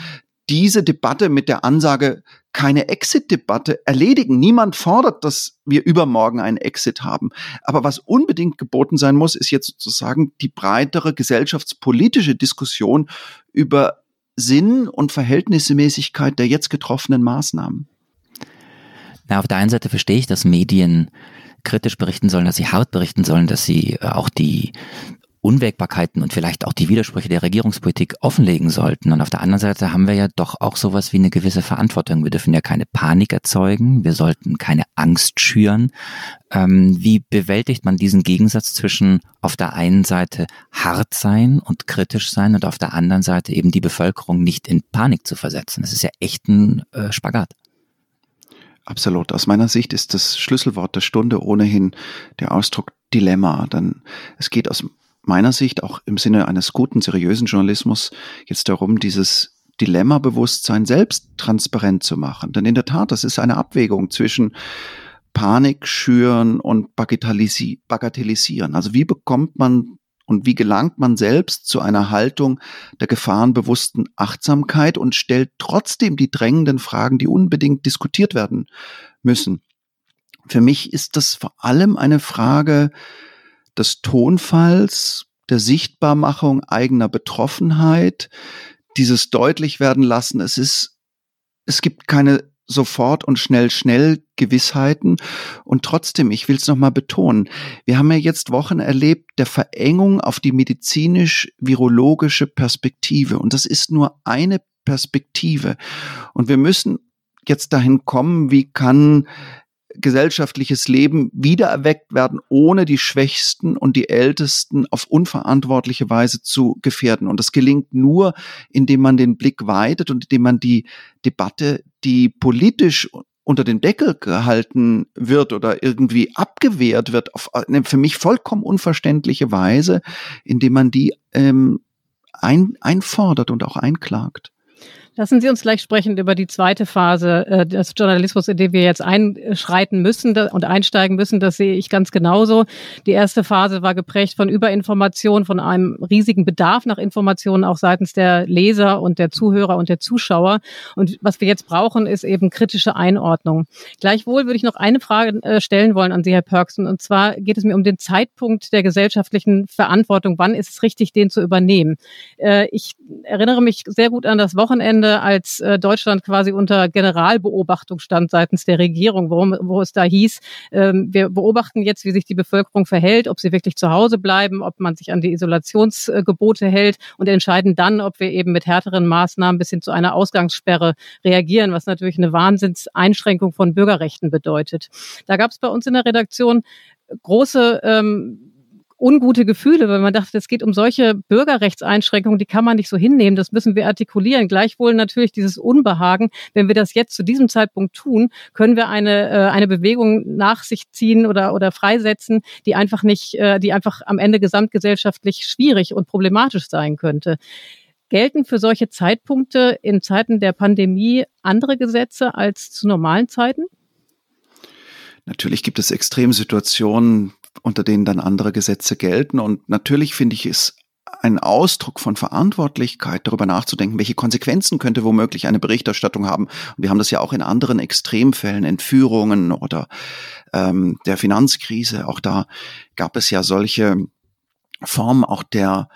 diese Debatte mit der Ansage keine Exit-Debatte erledigen. Niemand fordert, dass wir übermorgen einen Exit haben. Aber was unbedingt geboten sein muss, ist jetzt sozusagen die breitere gesellschaftspolitische Diskussion über Sinn und Verhältnismäßigkeit der jetzt getroffenen Maßnahmen? Na, auf der einen Seite verstehe ich, dass Medien kritisch berichten sollen, dass sie hart berichten sollen, dass sie äh, auch die Unwägbarkeiten und vielleicht auch die Widersprüche der Regierungspolitik offenlegen sollten. Und auf der anderen Seite haben wir ja doch auch sowas wie eine gewisse Verantwortung. Wir dürfen ja keine Panik erzeugen, wir sollten keine Angst schüren. Ähm, wie bewältigt man diesen Gegensatz zwischen auf der einen Seite hart sein und kritisch sein und auf der anderen Seite eben die Bevölkerung nicht in Panik zu versetzen? Das ist ja echt ein äh, Spagat. Absolut. Aus meiner Sicht ist das Schlüsselwort der Stunde ohnehin der Ausdruck Dilemma. Dann es geht aus meiner Sicht auch im Sinne eines guten, seriösen Journalismus jetzt darum, dieses Dilemma-Bewusstsein selbst transparent zu machen. Denn in der Tat, das ist eine Abwägung zwischen Panik schüren und bagatellisi bagatellisieren. Also wie bekommt man und wie gelangt man selbst zu einer Haltung der gefahrenbewussten Achtsamkeit und stellt trotzdem die drängenden Fragen, die unbedingt diskutiert werden müssen. Für mich ist das vor allem eine Frage des Tonfalls, der Sichtbarmachung eigener Betroffenheit, dieses deutlich werden lassen. Es ist, es gibt keine sofort und schnell, schnell Gewissheiten. Und trotzdem, ich will es nochmal betonen, wir haben ja jetzt Wochen erlebt der Verengung auf die medizinisch-virologische Perspektive. Und das ist nur eine Perspektive. Und wir müssen jetzt dahin kommen, wie kann gesellschaftliches Leben wiedererweckt werden, ohne die Schwächsten und die Ältesten auf unverantwortliche Weise zu gefährden. Und das gelingt nur, indem man den Blick weitet und indem man die Debatte, die politisch unter den Deckel gehalten wird oder irgendwie abgewehrt wird, auf eine für mich vollkommen unverständliche Weise, indem man die ähm, ein, einfordert und auch einklagt. Lassen Sie uns gleich sprechen über die zweite Phase äh, des Journalismus, in dem wir jetzt einschreiten müssen und einsteigen müssen. Das sehe ich ganz genauso. Die erste Phase war geprägt von Überinformation, von einem riesigen Bedarf nach Informationen auch seitens der Leser und der Zuhörer und der Zuschauer. Und was wir jetzt brauchen, ist eben kritische Einordnung. Gleichwohl würde ich noch eine Frage äh, stellen wollen an Sie, Herr Perksen. Und zwar geht es mir um den Zeitpunkt der gesellschaftlichen Verantwortung. Wann ist es richtig, den zu übernehmen? Äh, ich erinnere mich sehr gut an das Wochenende Wochenende, als äh, Deutschland quasi unter Generalbeobachtung stand seitens der Regierung, worum, wo es da hieß, ähm, wir beobachten jetzt, wie sich die Bevölkerung verhält, ob sie wirklich zu Hause bleiben, ob man sich an die Isolationsgebote hält und entscheiden dann, ob wir eben mit härteren Maßnahmen bis hin zu einer Ausgangssperre reagieren, was natürlich eine Wahnsinnseinschränkung von Bürgerrechten bedeutet. Da gab es bei uns in der Redaktion große ähm, ungute Gefühle, weil man dachte, es geht um solche Bürgerrechtseinschränkungen, die kann man nicht so hinnehmen, das müssen wir artikulieren. Gleichwohl natürlich dieses Unbehagen, wenn wir das jetzt zu diesem Zeitpunkt tun, können wir eine, äh, eine Bewegung nach sich ziehen oder, oder freisetzen, die einfach nicht, äh, die einfach am Ende gesamtgesellschaftlich schwierig und problematisch sein könnte. Gelten für solche Zeitpunkte in Zeiten der Pandemie andere Gesetze als zu normalen Zeiten? Natürlich gibt es Extremsituationen, unter denen dann andere Gesetze gelten. Und natürlich finde ich es ein Ausdruck von Verantwortlichkeit, darüber nachzudenken, welche Konsequenzen könnte womöglich eine Berichterstattung haben. Und wir haben das ja auch in anderen Extremfällen, Entführungen oder ähm, der Finanzkrise. Auch da gab es ja solche Formen auch der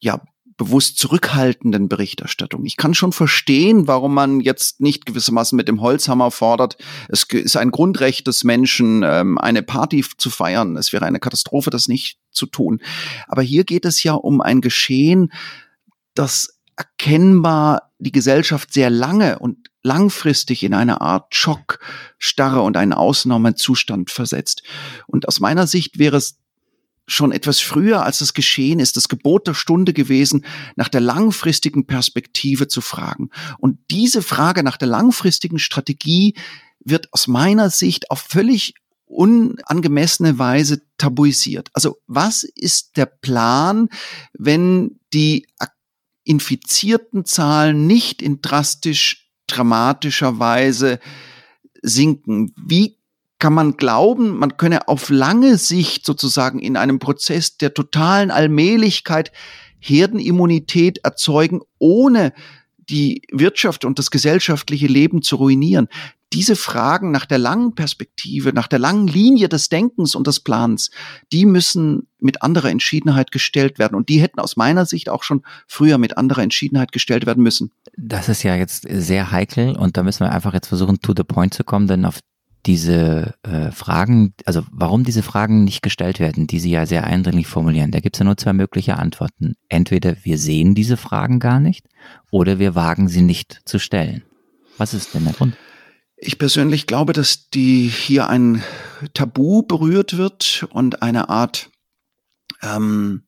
ja, bewusst zurückhaltenden Berichterstattung. Ich kann schon verstehen, warum man jetzt nicht gewissermaßen mit dem Holzhammer fordert. Es ist ein Grundrecht des Menschen, ähm, eine Party zu feiern. Es wäre eine Katastrophe, das nicht zu tun. Aber hier geht es ja um ein Geschehen, das erkennbar die Gesellschaft sehr lange und langfristig in eine Art Schock, Starre und einen Ausnahmezustand versetzt. Und aus meiner Sicht wäre es schon etwas früher, als es geschehen ist, das Gebot der Stunde gewesen, nach der langfristigen Perspektive zu fragen. Und diese Frage nach der langfristigen Strategie wird aus meiner Sicht auf völlig unangemessene Weise tabuisiert. Also was ist der Plan, wenn die infizierten Zahlen nicht in drastisch dramatischer Weise sinken? Wie kann man glauben, man könne auf lange Sicht sozusagen in einem Prozess der totalen Allmählichkeit Herdenimmunität erzeugen, ohne die Wirtschaft und das gesellschaftliche Leben zu ruinieren. Diese Fragen nach der langen Perspektive, nach der langen Linie des Denkens und des Plans, die müssen mit anderer Entschiedenheit gestellt werden. Und die hätten aus meiner Sicht auch schon früher mit anderer Entschiedenheit gestellt werden müssen. Das ist ja jetzt sehr heikel und da müssen wir einfach jetzt versuchen, to the point zu kommen, denn auf diese äh, Fragen, also warum diese Fragen nicht gestellt werden, die Sie ja sehr eindringlich formulieren, da gibt es ja nur zwei mögliche Antworten. Entweder wir sehen diese Fragen gar nicht oder wir wagen sie nicht zu stellen. Was ist denn der Grund? Ich persönlich glaube, dass die hier ein Tabu berührt wird und eine Art ähm,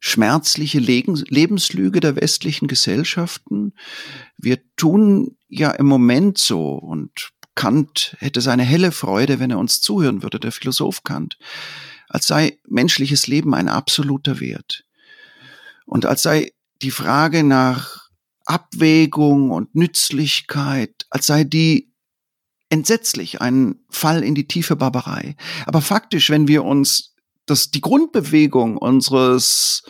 schmerzliche Lebenslüge der westlichen Gesellschaften. Wir tun ja im Moment so und Kant hätte seine helle Freude, wenn er uns zuhören würde, der Philosoph Kant, als sei menschliches Leben ein absoluter Wert. Und als sei die Frage nach Abwägung und Nützlichkeit, als sei die entsetzlich ein Fall in die tiefe Barbarei. Aber faktisch, wenn wir uns das, die Grundbewegung unseres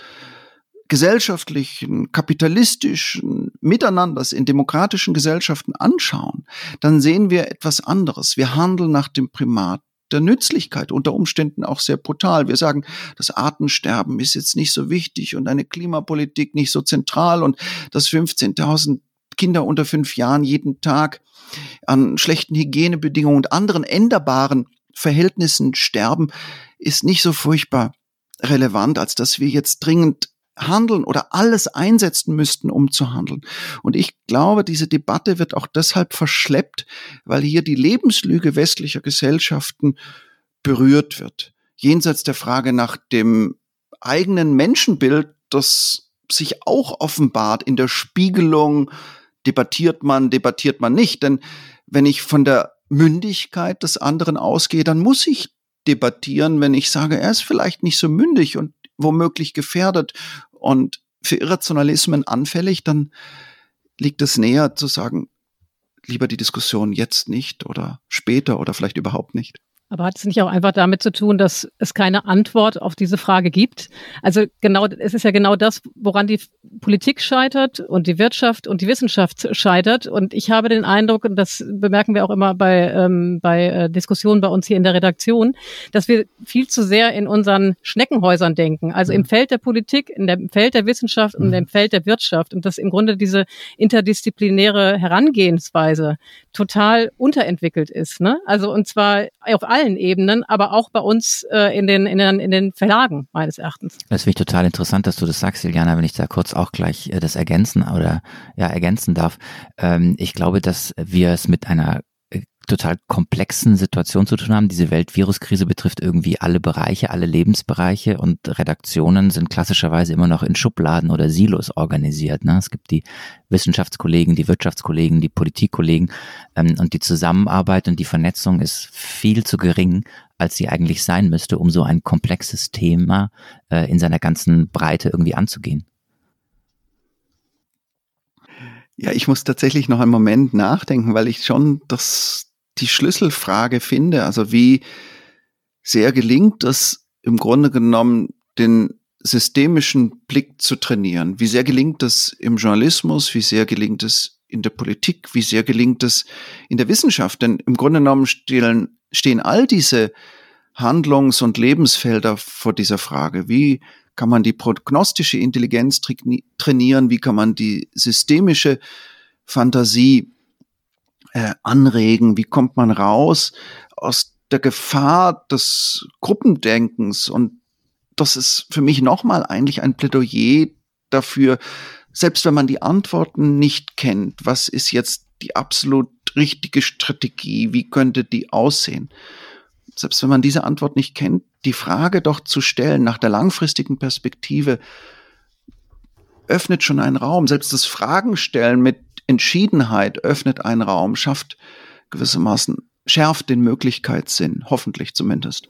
gesellschaftlichen, kapitalistischen Miteinanders in demokratischen Gesellschaften anschauen, dann sehen wir etwas anderes. Wir handeln nach dem Primat der Nützlichkeit, unter Umständen auch sehr brutal. Wir sagen, das Artensterben ist jetzt nicht so wichtig und eine Klimapolitik nicht so zentral und dass 15.000 Kinder unter fünf Jahren jeden Tag an schlechten Hygienebedingungen und anderen änderbaren Verhältnissen sterben, ist nicht so furchtbar relevant, als dass wir jetzt dringend handeln oder alles einsetzen müssten, um zu handeln. Und ich glaube, diese Debatte wird auch deshalb verschleppt, weil hier die Lebenslüge westlicher Gesellschaften berührt wird. Jenseits der Frage nach dem eigenen Menschenbild, das sich auch offenbart in der Spiegelung, debattiert man, debattiert man nicht. Denn wenn ich von der Mündigkeit des anderen ausgehe, dann muss ich debattieren, wenn ich sage, er ist vielleicht nicht so mündig und womöglich gefährdet und für Irrationalismen anfällig, dann liegt es näher zu sagen, lieber die Diskussion jetzt nicht oder später oder vielleicht überhaupt nicht. Aber hat es nicht auch einfach damit zu tun, dass es keine Antwort auf diese Frage gibt? Also genau, es ist ja genau das, woran die Politik scheitert und die Wirtschaft und die Wissenschaft scheitert. Und ich habe den Eindruck, und das bemerken wir auch immer bei, ähm, bei äh, Diskussionen bei uns hier in der Redaktion, dass wir viel zu sehr in unseren Schneckenhäusern denken. Also im mhm. Feld der Politik, in dem Feld der Wissenschaft und im mhm. Feld der Wirtschaft. Und dass im Grunde diese interdisziplinäre Herangehensweise total unterentwickelt ist. Ne? Also und zwar auf allen Ebenen, aber auch bei uns äh, in, den, in, den, in den Verlagen meines Erachtens. Das finde ich total interessant, dass du das sagst, Juliana, wenn ich da kurz auch gleich äh, das ergänzen oder ja ergänzen darf. Ähm, ich glaube, dass wir es mit einer total komplexen Situation zu tun haben. Diese Weltviruskrise betrifft irgendwie alle Bereiche, alle Lebensbereiche und Redaktionen sind klassischerweise immer noch in Schubladen oder Silos organisiert. Ne? Es gibt die Wissenschaftskollegen, die Wirtschaftskollegen, die Politikkollegen ähm, und die Zusammenarbeit und die Vernetzung ist viel zu gering, als sie eigentlich sein müsste, um so ein komplexes Thema äh, in seiner ganzen Breite irgendwie anzugehen. Ja, ich muss tatsächlich noch einen Moment nachdenken, weil ich schon das die Schlüsselfrage finde. Also wie sehr gelingt es im Grunde genommen, den systemischen Blick zu trainieren? Wie sehr gelingt es im Journalismus? Wie sehr gelingt es in der Politik? Wie sehr gelingt es in der Wissenschaft? Denn im Grunde genommen stehen, stehen all diese Handlungs- und Lebensfelder vor dieser Frage. Wie kann man die prognostische Intelligenz trainieren? Wie kann man die systemische Fantasie äh, anregen? Wie kommt man raus aus der Gefahr des Gruppendenkens? Und das ist für mich nochmal eigentlich ein Plädoyer dafür, selbst wenn man die Antworten nicht kennt, was ist jetzt die absolut richtige Strategie? Wie könnte die aussehen? Selbst wenn man diese Antwort nicht kennt, die Frage doch zu stellen nach der langfristigen Perspektive öffnet schon einen Raum. Selbst das Fragen stellen mit Entschiedenheit öffnet einen Raum, schafft gewissermaßen, schärft den Möglichkeitssinn, hoffentlich zumindest.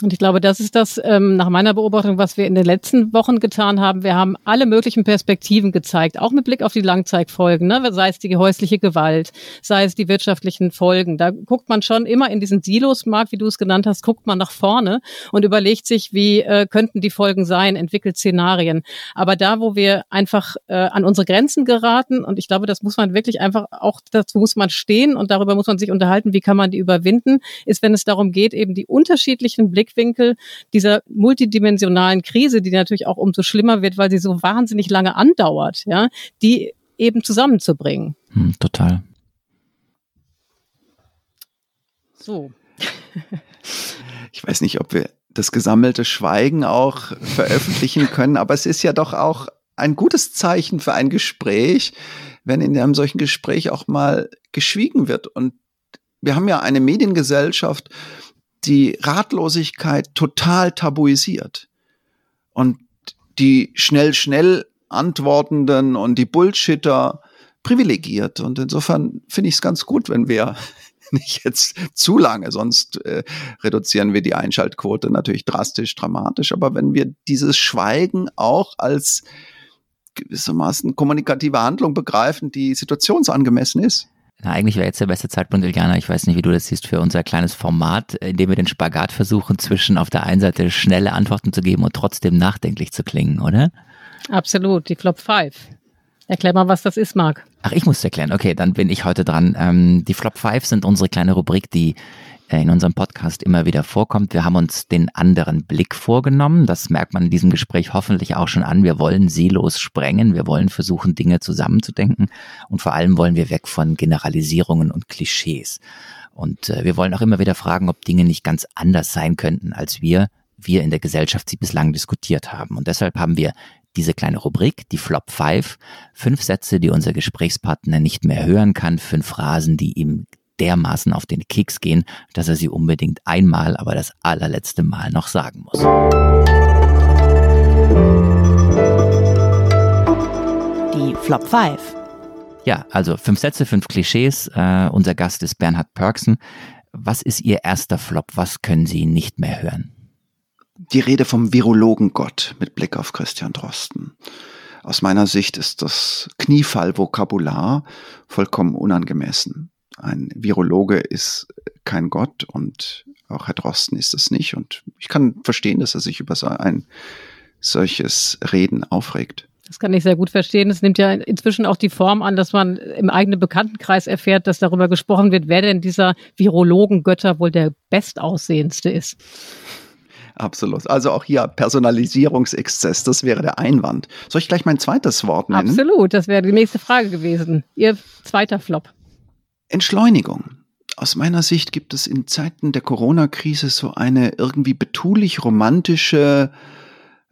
Und ich glaube, das ist das ähm, nach meiner Beobachtung, was wir in den letzten Wochen getan haben. Wir haben alle möglichen Perspektiven gezeigt, auch mit Blick auf die Langzeitfolgen, ne? sei es die häusliche Gewalt, sei es die wirtschaftlichen Folgen. Da guckt man schon immer in diesen Silosmarkt, wie du es genannt hast, guckt man nach vorne und überlegt sich, wie äh, könnten die Folgen sein, entwickelt Szenarien. Aber da, wo wir einfach äh, an unsere Grenzen geraten, und ich glaube, das muss man wirklich einfach auch, dazu muss man stehen und darüber muss man sich unterhalten, wie kann man die überwinden, ist, wenn es darum geht, eben die unterschiedlichen Blick Blickwinkel dieser multidimensionalen Krise, die natürlich auch umso schlimmer wird, weil sie so wahnsinnig lange andauert, ja, die eben zusammenzubringen. Hm, total. So. ich weiß nicht, ob wir das gesammelte Schweigen auch veröffentlichen können, aber es ist ja doch auch ein gutes Zeichen für ein Gespräch, wenn in einem solchen Gespräch auch mal geschwiegen wird. Und wir haben ja eine Mediengesellschaft, die Ratlosigkeit total tabuisiert und die schnell, schnell Antwortenden und die Bullshitter privilegiert. Und insofern finde ich es ganz gut, wenn wir *laughs* nicht jetzt zu lange, sonst äh, reduzieren wir die Einschaltquote natürlich drastisch, dramatisch. Aber wenn wir dieses Schweigen auch als gewissermaßen kommunikative Handlung begreifen, die situationsangemessen ist, na, eigentlich wäre jetzt der beste Zeitpunkt, Iliana, ich weiß nicht, wie du das siehst, für unser kleines Format, in dem wir den Spagat versuchen, zwischen auf der einen Seite schnelle Antworten zu geben und trotzdem nachdenklich zu klingen, oder? Absolut, die Flop 5. Erklär mal, was das ist, Marc. Ach, ich muss erklären. Okay, dann bin ich heute dran. Ähm, die Flop 5 sind unsere kleine Rubrik, die in unserem Podcast immer wieder vorkommt. Wir haben uns den anderen Blick vorgenommen. Das merkt man in diesem Gespräch hoffentlich auch schon an. Wir wollen Silos sprengen. Wir wollen versuchen, Dinge zusammenzudenken. Und vor allem wollen wir weg von Generalisierungen und Klischees. Und äh, wir wollen auch immer wieder fragen, ob Dinge nicht ganz anders sein könnten, als wir wir in der Gesellschaft sie bislang diskutiert haben. Und deshalb haben wir diese kleine Rubrik, die Flop 5. Fünf Sätze, die unser Gesprächspartner nicht mehr hören kann, fünf Phrasen, die ihm dermaßen auf den Keks gehen, dass er sie unbedingt einmal, aber das allerletzte Mal noch sagen muss. Die Flop 5. Ja, also fünf Sätze, fünf Klischees. Äh, unser Gast ist Bernhard Perksen. Was ist Ihr erster Flop? Was können Sie nicht mehr hören? Die Rede vom Virologen Gott mit Blick auf Christian Drosten. Aus meiner Sicht ist das Kniefallvokabular vollkommen unangemessen. Ein Virologe ist kein Gott und auch Herr Drosten ist es nicht. Und ich kann verstehen, dass er sich über so ein solches Reden aufregt. Das kann ich sehr gut verstehen. Es nimmt ja inzwischen auch die Form an, dass man im eigenen Bekanntenkreis erfährt, dass darüber gesprochen wird, wer denn dieser Virologengötter wohl der bestaussehendste ist. Absolut. Also auch hier Personalisierungsexzess, das wäre der Einwand. Soll ich gleich mein zweites Wort nennen? Absolut, das wäre die nächste Frage gewesen. Ihr zweiter Flop. Entschleunigung. Aus meiner Sicht gibt es in Zeiten der Corona-Krise so eine irgendwie betulich romantische,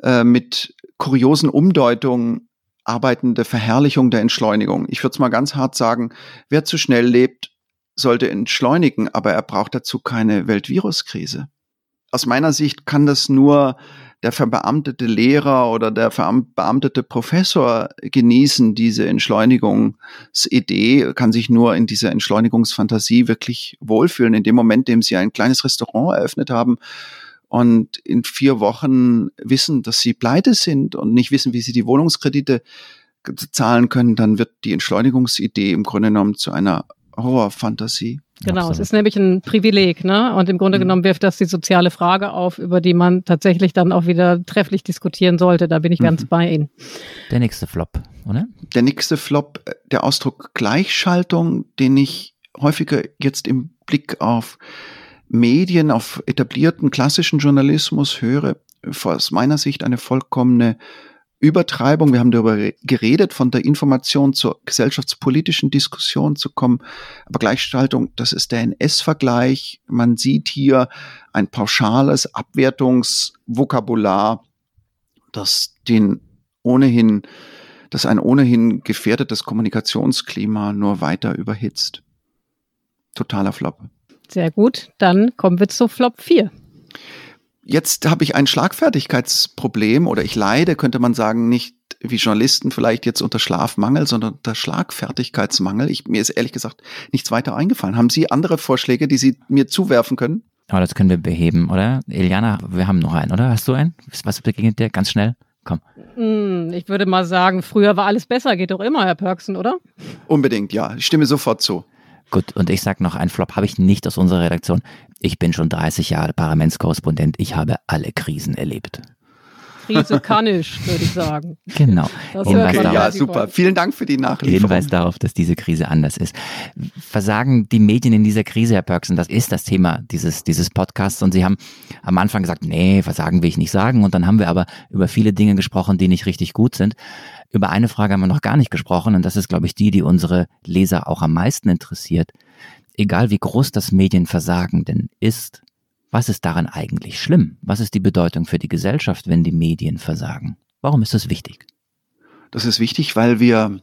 äh, mit kuriosen Umdeutungen arbeitende Verherrlichung der Entschleunigung. Ich würde es mal ganz hart sagen, wer zu schnell lebt, sollte entschleunigen, aber er braucht dazu keine Weltviruskrise. Aus meiner Sicht kann das nur der verbeamtete Lehrer oder der verbeamtete Professor genießen, diese Entschleunigungsidee, kann sich nur in dieser Entschleunigungsfantasie wirklich wohlfühlen. In dem Moment, in dem sie ein kleines Restaurant eröffnet haben und in vier Wochen wissen, dass sie pleite sind und nicht wissen, wie sie die Wohnungskredite zahlen können, dann wird die Entschleunigungsidee im Grunde genommen zu einer Horrorfantasie. Genau, Absolut. es ist nämlich ein Privileg, ne? Und im Grunde mhm. genommen wirft das die soziale Frage auf, über die man tatsächlich dann auch wieder trefflich diskutieren sollte. Da bin ich mhm. ganz bei Ihnen. Der nächste Flop, oder? Der nächste Flop, äh, der Ausdruck Gleichschaltung, den ich häufiger jetzt im Blick auf Medien, auf etablierten klassischen Journalismus höre, aus meiner Sicht eine vollkommene Übertreibung. Wir haben darüber geredet, von der Information zur gesellschaftspolitischen Diskussion zu kommen. Aber Gleichgestaltung, das ist der NS-Vergleich. Man sieht hier ein pauschales Abwertungsvokabular, das den ohnehin, das ein ohnehin gefährdetes Kommunikationsklima nur weiter überhitzt. Totaler Flop. Sehr gut. Dann kommen wir zu Flop 4. Jetzt habe ich ein Schlagfertigkeitsproblem oder ich leide, könnte man sagen, nicht wie Journalisten vielleicht jetzt unter Schlafmangel, sondern unter Schlagfertigkeitsmangel. Ich, mir ist ehrlich gesagt nichts weiter eingefallen. Haben Sie andere Vorschläge, die Sie mir zuwerfen können? Aber das können wir beheben, oder? Eliana, wir haben noch einen, oder? Hast du einen? Was begegnet dir? Ganz schnell. Komm. Hm, ich würde mal sagen, früher war alles besser, geht doch immer, Herr Perksen, oder? Unbedingt, ja. Ich stimme sofort zu. Gut, und ich sage noch, ein Flop habe ich nicht aus unserer Redaktion. Ich bin schon 30 Jahre Parlamentskorrespondent. Ich habe alle Krisen erlebt. Krise kann ich, würde ich sagen. Genau. Okay, ja, super. Vielen Dank für die Nachlieferung. Hinweis darauf, dass diese Krise anders ist. Versagen die Medien in dieser Krise, Herr Perksen, das ist das Thema dieses, dieses Podcasts. Und Sie haben am Anfang gesagt, nee, Versagen will ich nicht sagen. Und dann haben wir aber über viele Dinge gesprochen, die nicht richtig gut sind. Über eine Frage haben wir noch gar nicht gesprochen und das ist, glaube ich, die, die unsere Leser auch am meisten interessiert. Egal wie groß das Medienversagen denn ist, was ist daran eigentlich schlimm? Was ist die Bedeutung für die Gesellschaft, wenn die Medien versagen? Warum ist das wichtig? Das ist wichtig, weil wir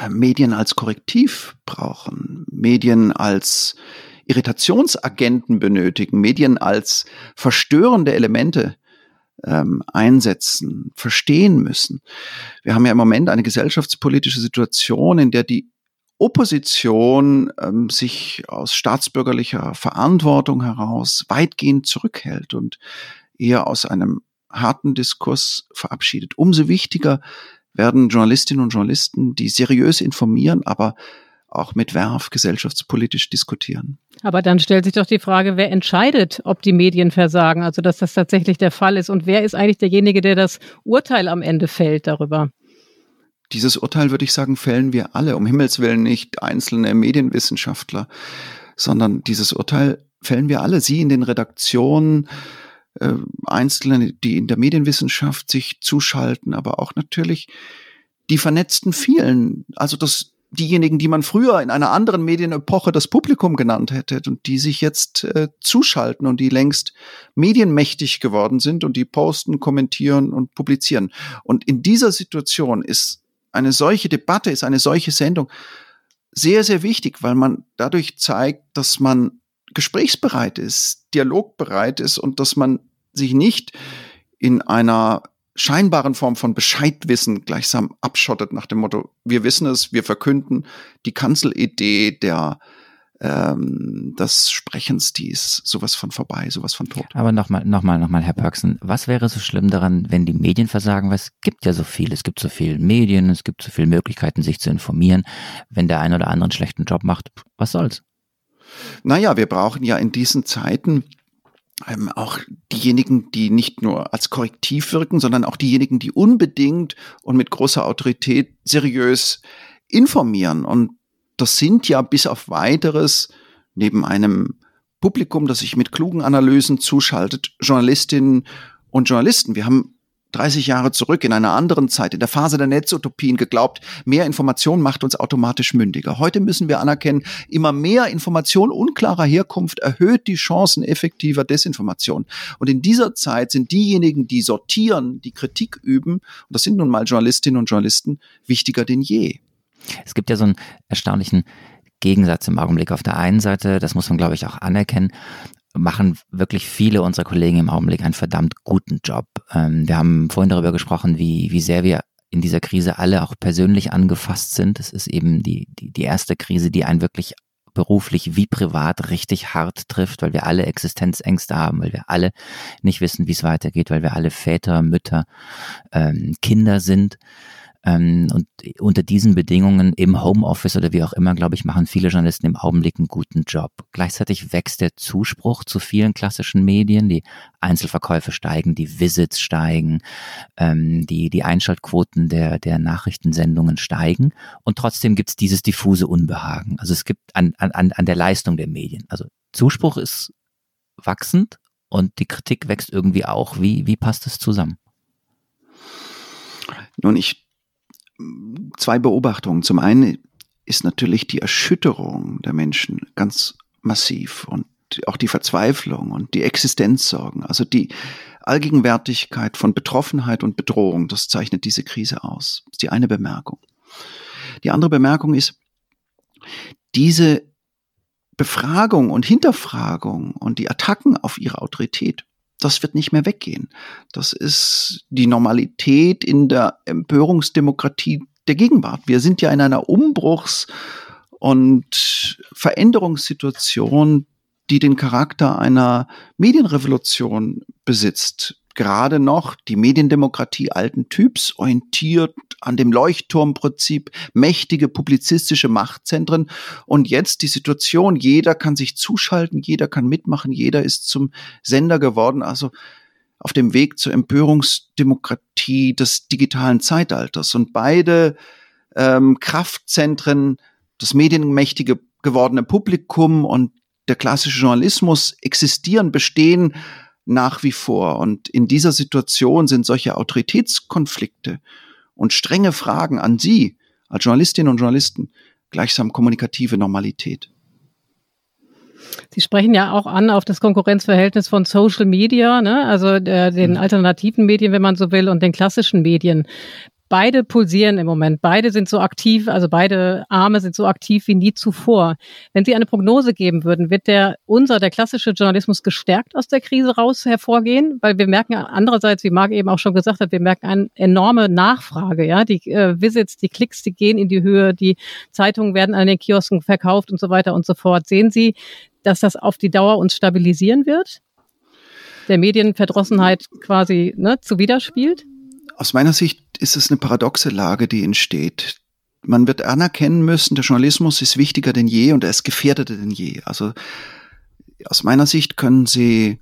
äh, Medien als Korrektiv brauchen, Medien als Irritationsagenten benötigen, Medien als verstörende Elemente ähm, einsetzen, verstehen müssen. Wir haben ja im Moment eine gesellschaftspolitische Situation, in der die Opposition ähm, sich aus staatsbürgerlicher Verantwortung heraus weitgehend zurückhält und eher aus einem harten Diskurs verabschiedet. Umso wichtiger werden Journalistinnen und Journalisten, die seriös informieren, aber auch mit Werf gesellschaftspolitisch diskutieren. Aber dann stellt sich doch die Frage, wer entscheidet, ob die Medien versagen, also dass das tatsächlich der Fall ist und wer ist eigentlich derjenige, der das Urteil am Ende fällt darüber? Dieses Urteil, würde ich sagen, fällen wir alle, um Himmels willen nicht einzelne Medienwissenschaftler, sondern dieses Urteil fällen wir alle. Sie in den Redaktionen, äh, Einzelne, die in der Medienwissenschaft sich zuschalten, aber auch natürlich die vernetzten vielen. Also das diejenigen, die man früher in einer anderen Medienepoche das Publikum genannt hätte und die sich jetzt äh, zuschalten und die längst medienmächtig geworden sind und die posten, kommentieren und publizieren. Und in dieser Situation ist eine solche Debatte, ist eine solche Sendung sehr, sehr wichtig, weil man dadurch zeigt, dass man gesprächsbereit ist, dialogbereit ist und dass man sich nicht in einer scheinbaren Form von Bescheidwissen gleichsam abschottet nach dem Motto, wir wissen es, wir verkünden die Kanzelidee der ähm, des Sprechens, die ist sowas von vorbei, sowas von tot. Aber nochmal, nochmal, nochmal, Herr Pörksen, was wäre so schlimm daran, wenn die Medien versagen? Weil es gibt ja so viel, es gibt so viele Medien, es gibt so viele Möglichkeiten, sich zu informieren. Wenn der eine oder andere einen schlechten Job macht, was soll's? Naja, wir brauchen ja in diesen Zeiten ähm, auch diejenigen, die nicht nur als Korrektiv wirken, sondern auch diejenigen, die unbedingt und mit großer Autorität seriös informieren. Und das sind ja bis auf weiteres neben einem Publikum, das sich mit klugen Analysen zuschaltet, Journalistinnen und Journalisten. Wir haben 30 Jahre zurück in einer anderen Zeit, in der Phase der Netzutopien geglaubt, mehr Information macht uns automatisch mündiger. Heute müssen wir anerkennen, immer mehr Information unklarer Herkunft erhöht die Chancen effektiver Desinformation. Und in dieser Zeit sind diejenigen, die sortieren, die Kritik üben, und das sind nun mal Journalistinnen und Journalisten, wichtiger denn je. Es gibt ja so einen erstaunlichen Gegensatz im Augenblick. Auf der einen Seite, das muss man glaube ich auch anerkennen, machen wirklich viele unserer Kollegen im Augenblick einen verdammt guten Job. Ähm, wir haben vorhin darüber gesprochen, wie, wie sehr wir in dieser Krise alle auch persönlich angefasst sind. Es ist eben die, die, die erste Krise, die einen wirklich beruflich wie privat richtig hart trifft, weil wir alle Existenzängste haben, weil wir alle nicht wissen, wie es weitergeht, weil wir alle Väter, Mütter, ähm, Kinder sind. Ähm, und unter diesen Bedingungen im Homeoffice oder wie auch immer, glaube ich, machen viele Journalisten im Augenblick einen guten Job. Gleichzeitig wächst der Zuspruch zu vielen klassischen Medien. Die Einzelverkäufe steigen, die Visits steigen, ähm, die, die Einschaltquoten der, der Nachrichtensendungen steigen. Und trotzdem gibt es dieses diffuse Unbehagen. Also es gibt an, an, an der Leistung der Medien. Also Zuspruch ist wachsend und die Kritik wächst irgendwie auch. Wie, wie passt das zusammen? Nun, ich zwei Beobachtungen. Zum einen ist natürlich die Erschütterung der Menschen ganz massiv und auch die Verzweiflung und die Existenzsorgen, also die Allgegenwärtigkeit von Betroffenheit und Bedrohung, das zeichnet diese Krise aus. Das ist die eine Bemerkung. Die andere Bemerkung ist, diese Befragung und Hinterfragung und die Attacken auf ihre Autorität, das wird nicht mehr weggehen. Das ist die Normalität in der Empörungsdemokratie der Gegenwart. Wir sind ja in einer Umbruchs- und Veränderungssituation, die den Charakter einer Medienrevolution besitzt. Gerade noch die Mediendemokratie alten Typs, orientiert an dem Leuchtturmprinzip, mächtige publizistische Machtzentren. Und jetzt die Situation, jeder kann sich zuschalten, jeder kann mitmachen, jeder ist zum Sender geworden. Also auf dem Weg zur Empörungsdemokratie des digitalen Zeitalters. Und beide ähm, Kraftzentren, das medienmächtige gewordene Publikum und der klassische Journalismus existieren, bestehen nach wie vor. Und in dieser Situation sind solche Autoritätskonflikte und strenge Fragen an Sie als Journalistinnen und Journalisten gleichsam kommunikative Normalität. Sie sprechen ja auch an auf das Konkurrenzverhältnis von Social Media, ne? also der, den mhm. alternativen Medien, wenn man so will, und den klassischen Medien. Beide pulsieren im Moment. Beide sind so aktiv, also beide Arme sind so aktiv wie nie zuvor. Wenn Sie eine Prognose geben würden, wird der unser, der klassische Journalismus gestärkt aus der Krise raus hervorgehen? Weil wir merken andererseits, wie Marc eben auch schon gesagt hat, wir merken eine enorme Nachfrage. Ja, die äh, Visits, die Klicks, die gehen in die Höhe, die Zeitungen werden an den Kiosken verkauft und so weiter und so fort. Sehen Sie dass das auf die Dauer uns stabilisieren wird? Der Medienverdrossenheit quasi ne, zuwiderspielt? Aus meiner Sicht ist es eine paradoxe Lage, die entsteht. Man wird anerkennen müssen, der Journalismus ist wichtiger denn je und er ist gefährdeter denn je. Also aus meiner Sicht können Sie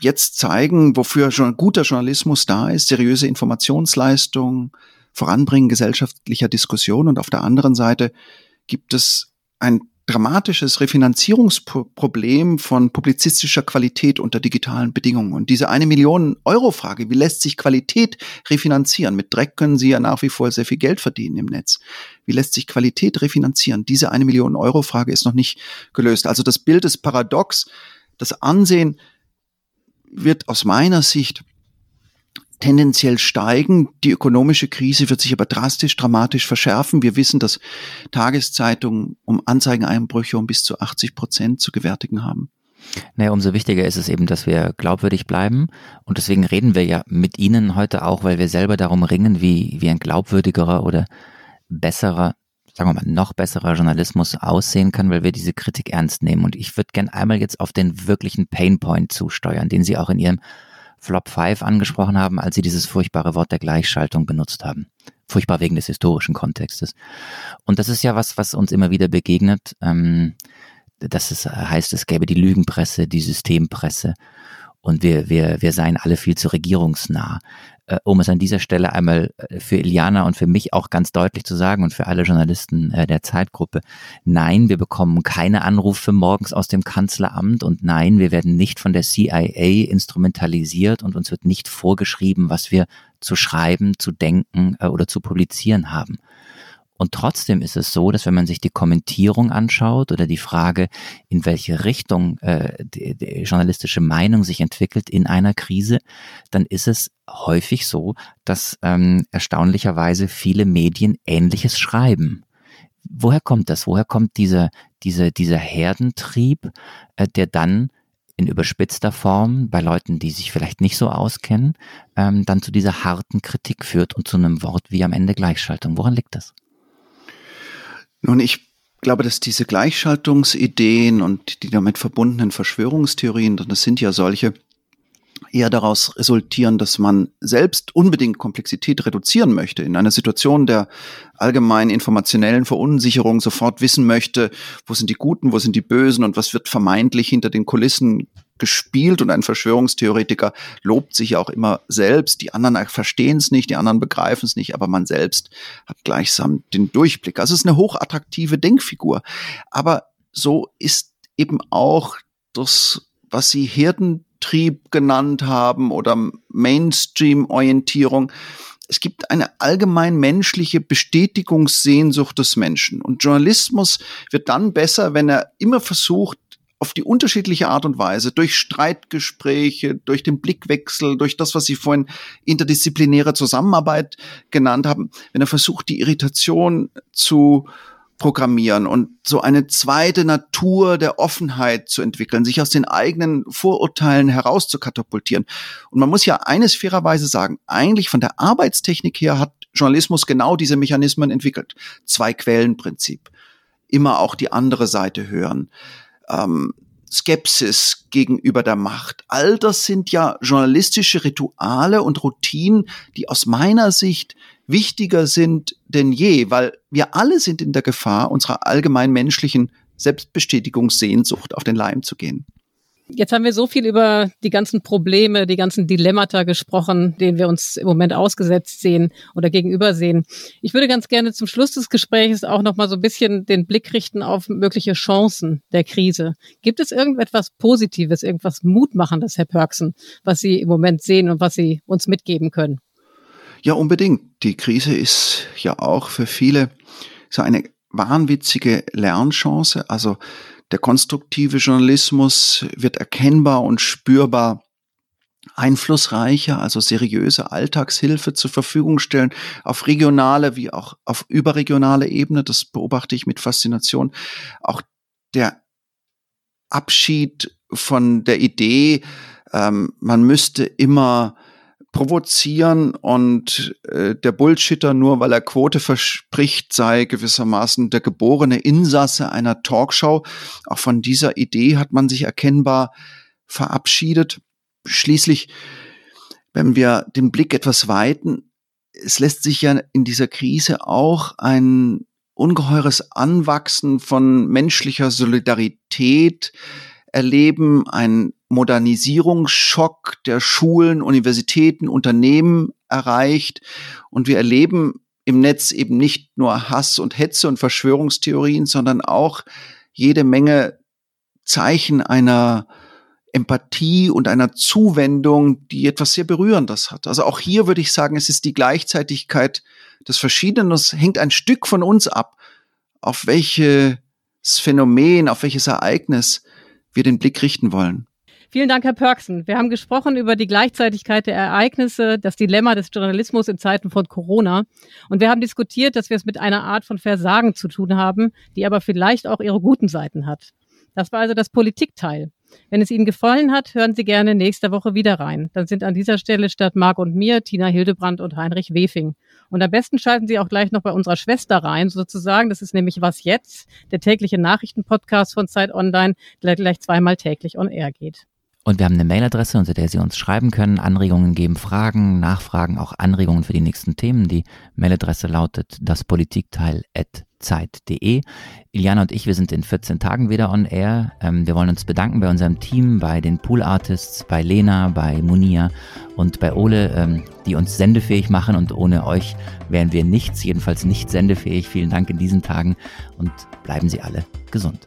jetzt zeigen, wofür schon guter Journalismus da ist, seriöse Informationsleistung, Voranbringen gesellschaftlicher Diskussion und auf der anderen Seite gibt es ein dramatisches Refinanzierungsproblem von publizistischer Qualität unter digitalen Bedingungen. Und diese eine Million Euro Frage, wie lässt sich Qualität refinanzieren? Mit Dreck können Sie ja nach wie vor sehr viel Geld verdienen im Netz. Wie lässt sich Qualität refinanzieren? Diese eine Million Euro Frage ist noch nicht gelöst. Also das Bild ist paradox. Das Ansehen wird aus meiner Sicht tendenziell steigen. Die ökonomische Krise wird sich aber drastisch, dramatisch verschärfen. Wir wissen, dass Tageszeitungen um Anzeigeneinbrüche um bis zu 80 Prozent zu gewärtigen haben. Naja, umso wichtiger ist es eben, dass wir glaubwürdig bleiben. Und deswegen reden wir ja mit Ihnen heute auch, weil wir selber darum ringen, wie, wie ein glaubwürdigerer oder besserer, sagen wir mal, noch besserer Journalismus aussehen kann, weil wir diese Kritik ernst nehmen. Und ich würde gern einmal jetzt auf den wirklichen Painpoint zusteuern, den Sie auch in Ihrem Flop 5 angesprochen haben, als sie dieses furchtbare Wort der Gleichschaltung benutzt haben. Furchtbar wegen des historischen Kontextes. Und das ist ja was, was uns immer wieder begegnet, ähm, dass es heißt, es gäbe die Lügenpresse, die Systempresse und wir, wir, wir seien alle viel zu regierungsnah um es an dieser Stelle einmal äh, für Iliana und für mich auch ganz deutlich zu sagen und für alle Journalisten äh, der Zeitgruppe, nein, wir bekommen keine Anrufe morgens aus dem Kanzleramt und nein, wir werden nicht von der CIA instrumentalisiert und uns wird nicht vorgeschrieben, was wir zu schreiben, zu denken äh, oder zu publizieren haben. Und trotzdem ist es so, dass wenn man sich die Kommentierung anschaut oder die Frage, in welche Richtung äh, die, die journalistische Meinung sich entwickelt in einer Krise, dann ist es häufig so, dass ähm, erstaunlicherweise viele Medien Ähnliches schreiben. Woher kommt das? Woher kommt dieser, dieser, dieser Herdentrieb, äh, der dann in überspitzter Form bei Leuten, die sich vielleicht nicht so auskennen, ähm, dann zu dieser harten Kritik führt und zu einem Wort wie am Ende Gleichschaltung. Woran liegt das? Nun, ich glaube, dass diese Gleichschaltungsideen und die damit verbundenen Verschwörungstheorien, das sind ja solche, eher daraus resultieren, dass man selbst unbedingt Komplexität reduzieren möchte. In einer Situation der allgemeinen informationellen Verunsicherung sofort wissen möchte, wo sind die Guten, wo sind die Bösen und was wird vermeintlich hinter den Kulissen gespielt und ein Verschwörungstheoretiker lobt sich auch immer selbst. Die anderen verstehen es nicht, die anderen begreifen es nicht, aber man selbst hat gleichsam den Durchblick. Also es ist eine hochattraktive Denkfigur. Aber so ist eben auch das, was Sie Herdentrieb genannt haben oder Mainstream-Orientierung. Es gibt eine allgemein menschliche Bestätigungssehnsucht des Menschen. Und Journalismus wird dann besser, wenn er immer versucht, auf die unterschiedliche Art und Weise, durch Streitgespräche, durch den Blickwechsel, durch das, was Sie vorhin interdisziplinäre Zusammenarbeit genannt haben, wenn er versucht, die Irritation zu programmieren und so eine zweite Natur der Offenheit zu entwickeln, sich aus den eigenen Vorurteilen herauszukatapultieren. Und man muss ja eines fairerweise sagen, eigentlich von der Arbeitstechnik her hat Journalismus genau diese Mechanismen entwickelt. Zwei-Quellen-Prinzip. Immer auch die andere Seite hören ähm, Skepsis gegenüber der Macht. All das sind ja journalistische Rituale und Routinen, die aus meiner Sicht wichtiger sind denn je, weil wir alle sind in der Gefahr, unserer allgemein menschlichen Selbstbestätigungssehnsucht auf den Leim zu gehen. Jetzt haben wir so viel über die ganzen Probleme, die ganzen Dilemmata gesprochen, denen wir uns im Moment ausgesetzt sehen oder gegenüber sehen. Ich würde ganz gerne zum Schluss des Gesprächs auch noch mal so ein bisschen den Blick richten auf mögliche Chancen der Krise. Gibt es irgendetwas Positives, irgendwas Mutmachendes, Herr Pörksen, was Sie im Moment sehen und was Sie uns mitgeben können? Ja, unbedingt. Die Krise ist ja auch für viele so eine wahnwitzige Lernchance. Also der konstruktive Journalismus wird erkennbar und spürbar einflussreicher, also seriöse Alltagshilfe zur Verfügung stellen, auf regionale wie auch auf überregionale Ebene. Das beobachte ich mit Faszination. Auch der Abschied von der Idee, ähm, man müsste immer provozieren und äh, der Bullshitter nur, weil er Quote verspricht, sei gewissermaßen der geborene Insasse einer Talkshow. Auch von dieser Idee hat man sich erkennbar verabschiedet. Schließlich, wenn wir den Blick etwas weiten, es lässt sich ja in dieser Krise auch ein ungeheures Anwachsen von menschlicher Solidarität erleben, ein Modernisierungsschock der Schulen, Universitäten, Unternehmen erreicht. Und wir erleben im Netz eben nicht nur Hass und Hetze und Verschwörungstheorien, sondern auch jede Menge Zeichen einer Empathie und einer Zuwendung, die etwas sehr Berührendes hat. Also auch hier würde ich sagen, es ist die Gleichzeitigkeit des Verschiedenen. Es hängt ein Stück von uns ab, auf welches Phänomen, auf welches Ereignis wir den Blick richten wollen. Vielen Dank, Herr Pörksen. Wir haben gesprochen über die Gleichzeitigkeit der Ereignisse, das Dilemma des Journalismus in Zeiten von Corona. Und wir haben diskutiert, dass wir es mit einer Art von Versagen zu tun haben, die aber vielleicht auch ihre guten Seiten hat. Das war also das Politikteil. Wenn es Ihnen gefallen hat, hören Sie gerne nächste Woche wieder rein. Dann sind an dieser Stelle statt Marc und mir Tina Hildebrand und Heinrich Wefing. Und am besten schalten Sie auch gleich noch bei unserer Schwester rein, sozusagen. Das ist nämlich Was Jetzt, der tägliche Nachrichtenpodcast von Zeit Online, der gleich zweimal täglich on air geht. Und wir haben eine Mailadresse, unter der Sie uns schreiben können, Anregungen geben, Fragen, Nachfragen, auch Anregungen für die nächsten Themen. Die Mailadresse lautet daspolitikteil.zeit.de. Iliana und ich, wir sind in 14 Tagen wieder on air. Ähm, wir wollen uns bedanken bei unserem Team, bei den Pool Artists, bei Lena, bei Munia und bei Ole, ähm, die uns sendefähig machen. Und ohne euch wären wir nichts, jedenfalls nicht sendefähig. Vielen Dank in diesen Tagen und bleiben Sie alle gesund.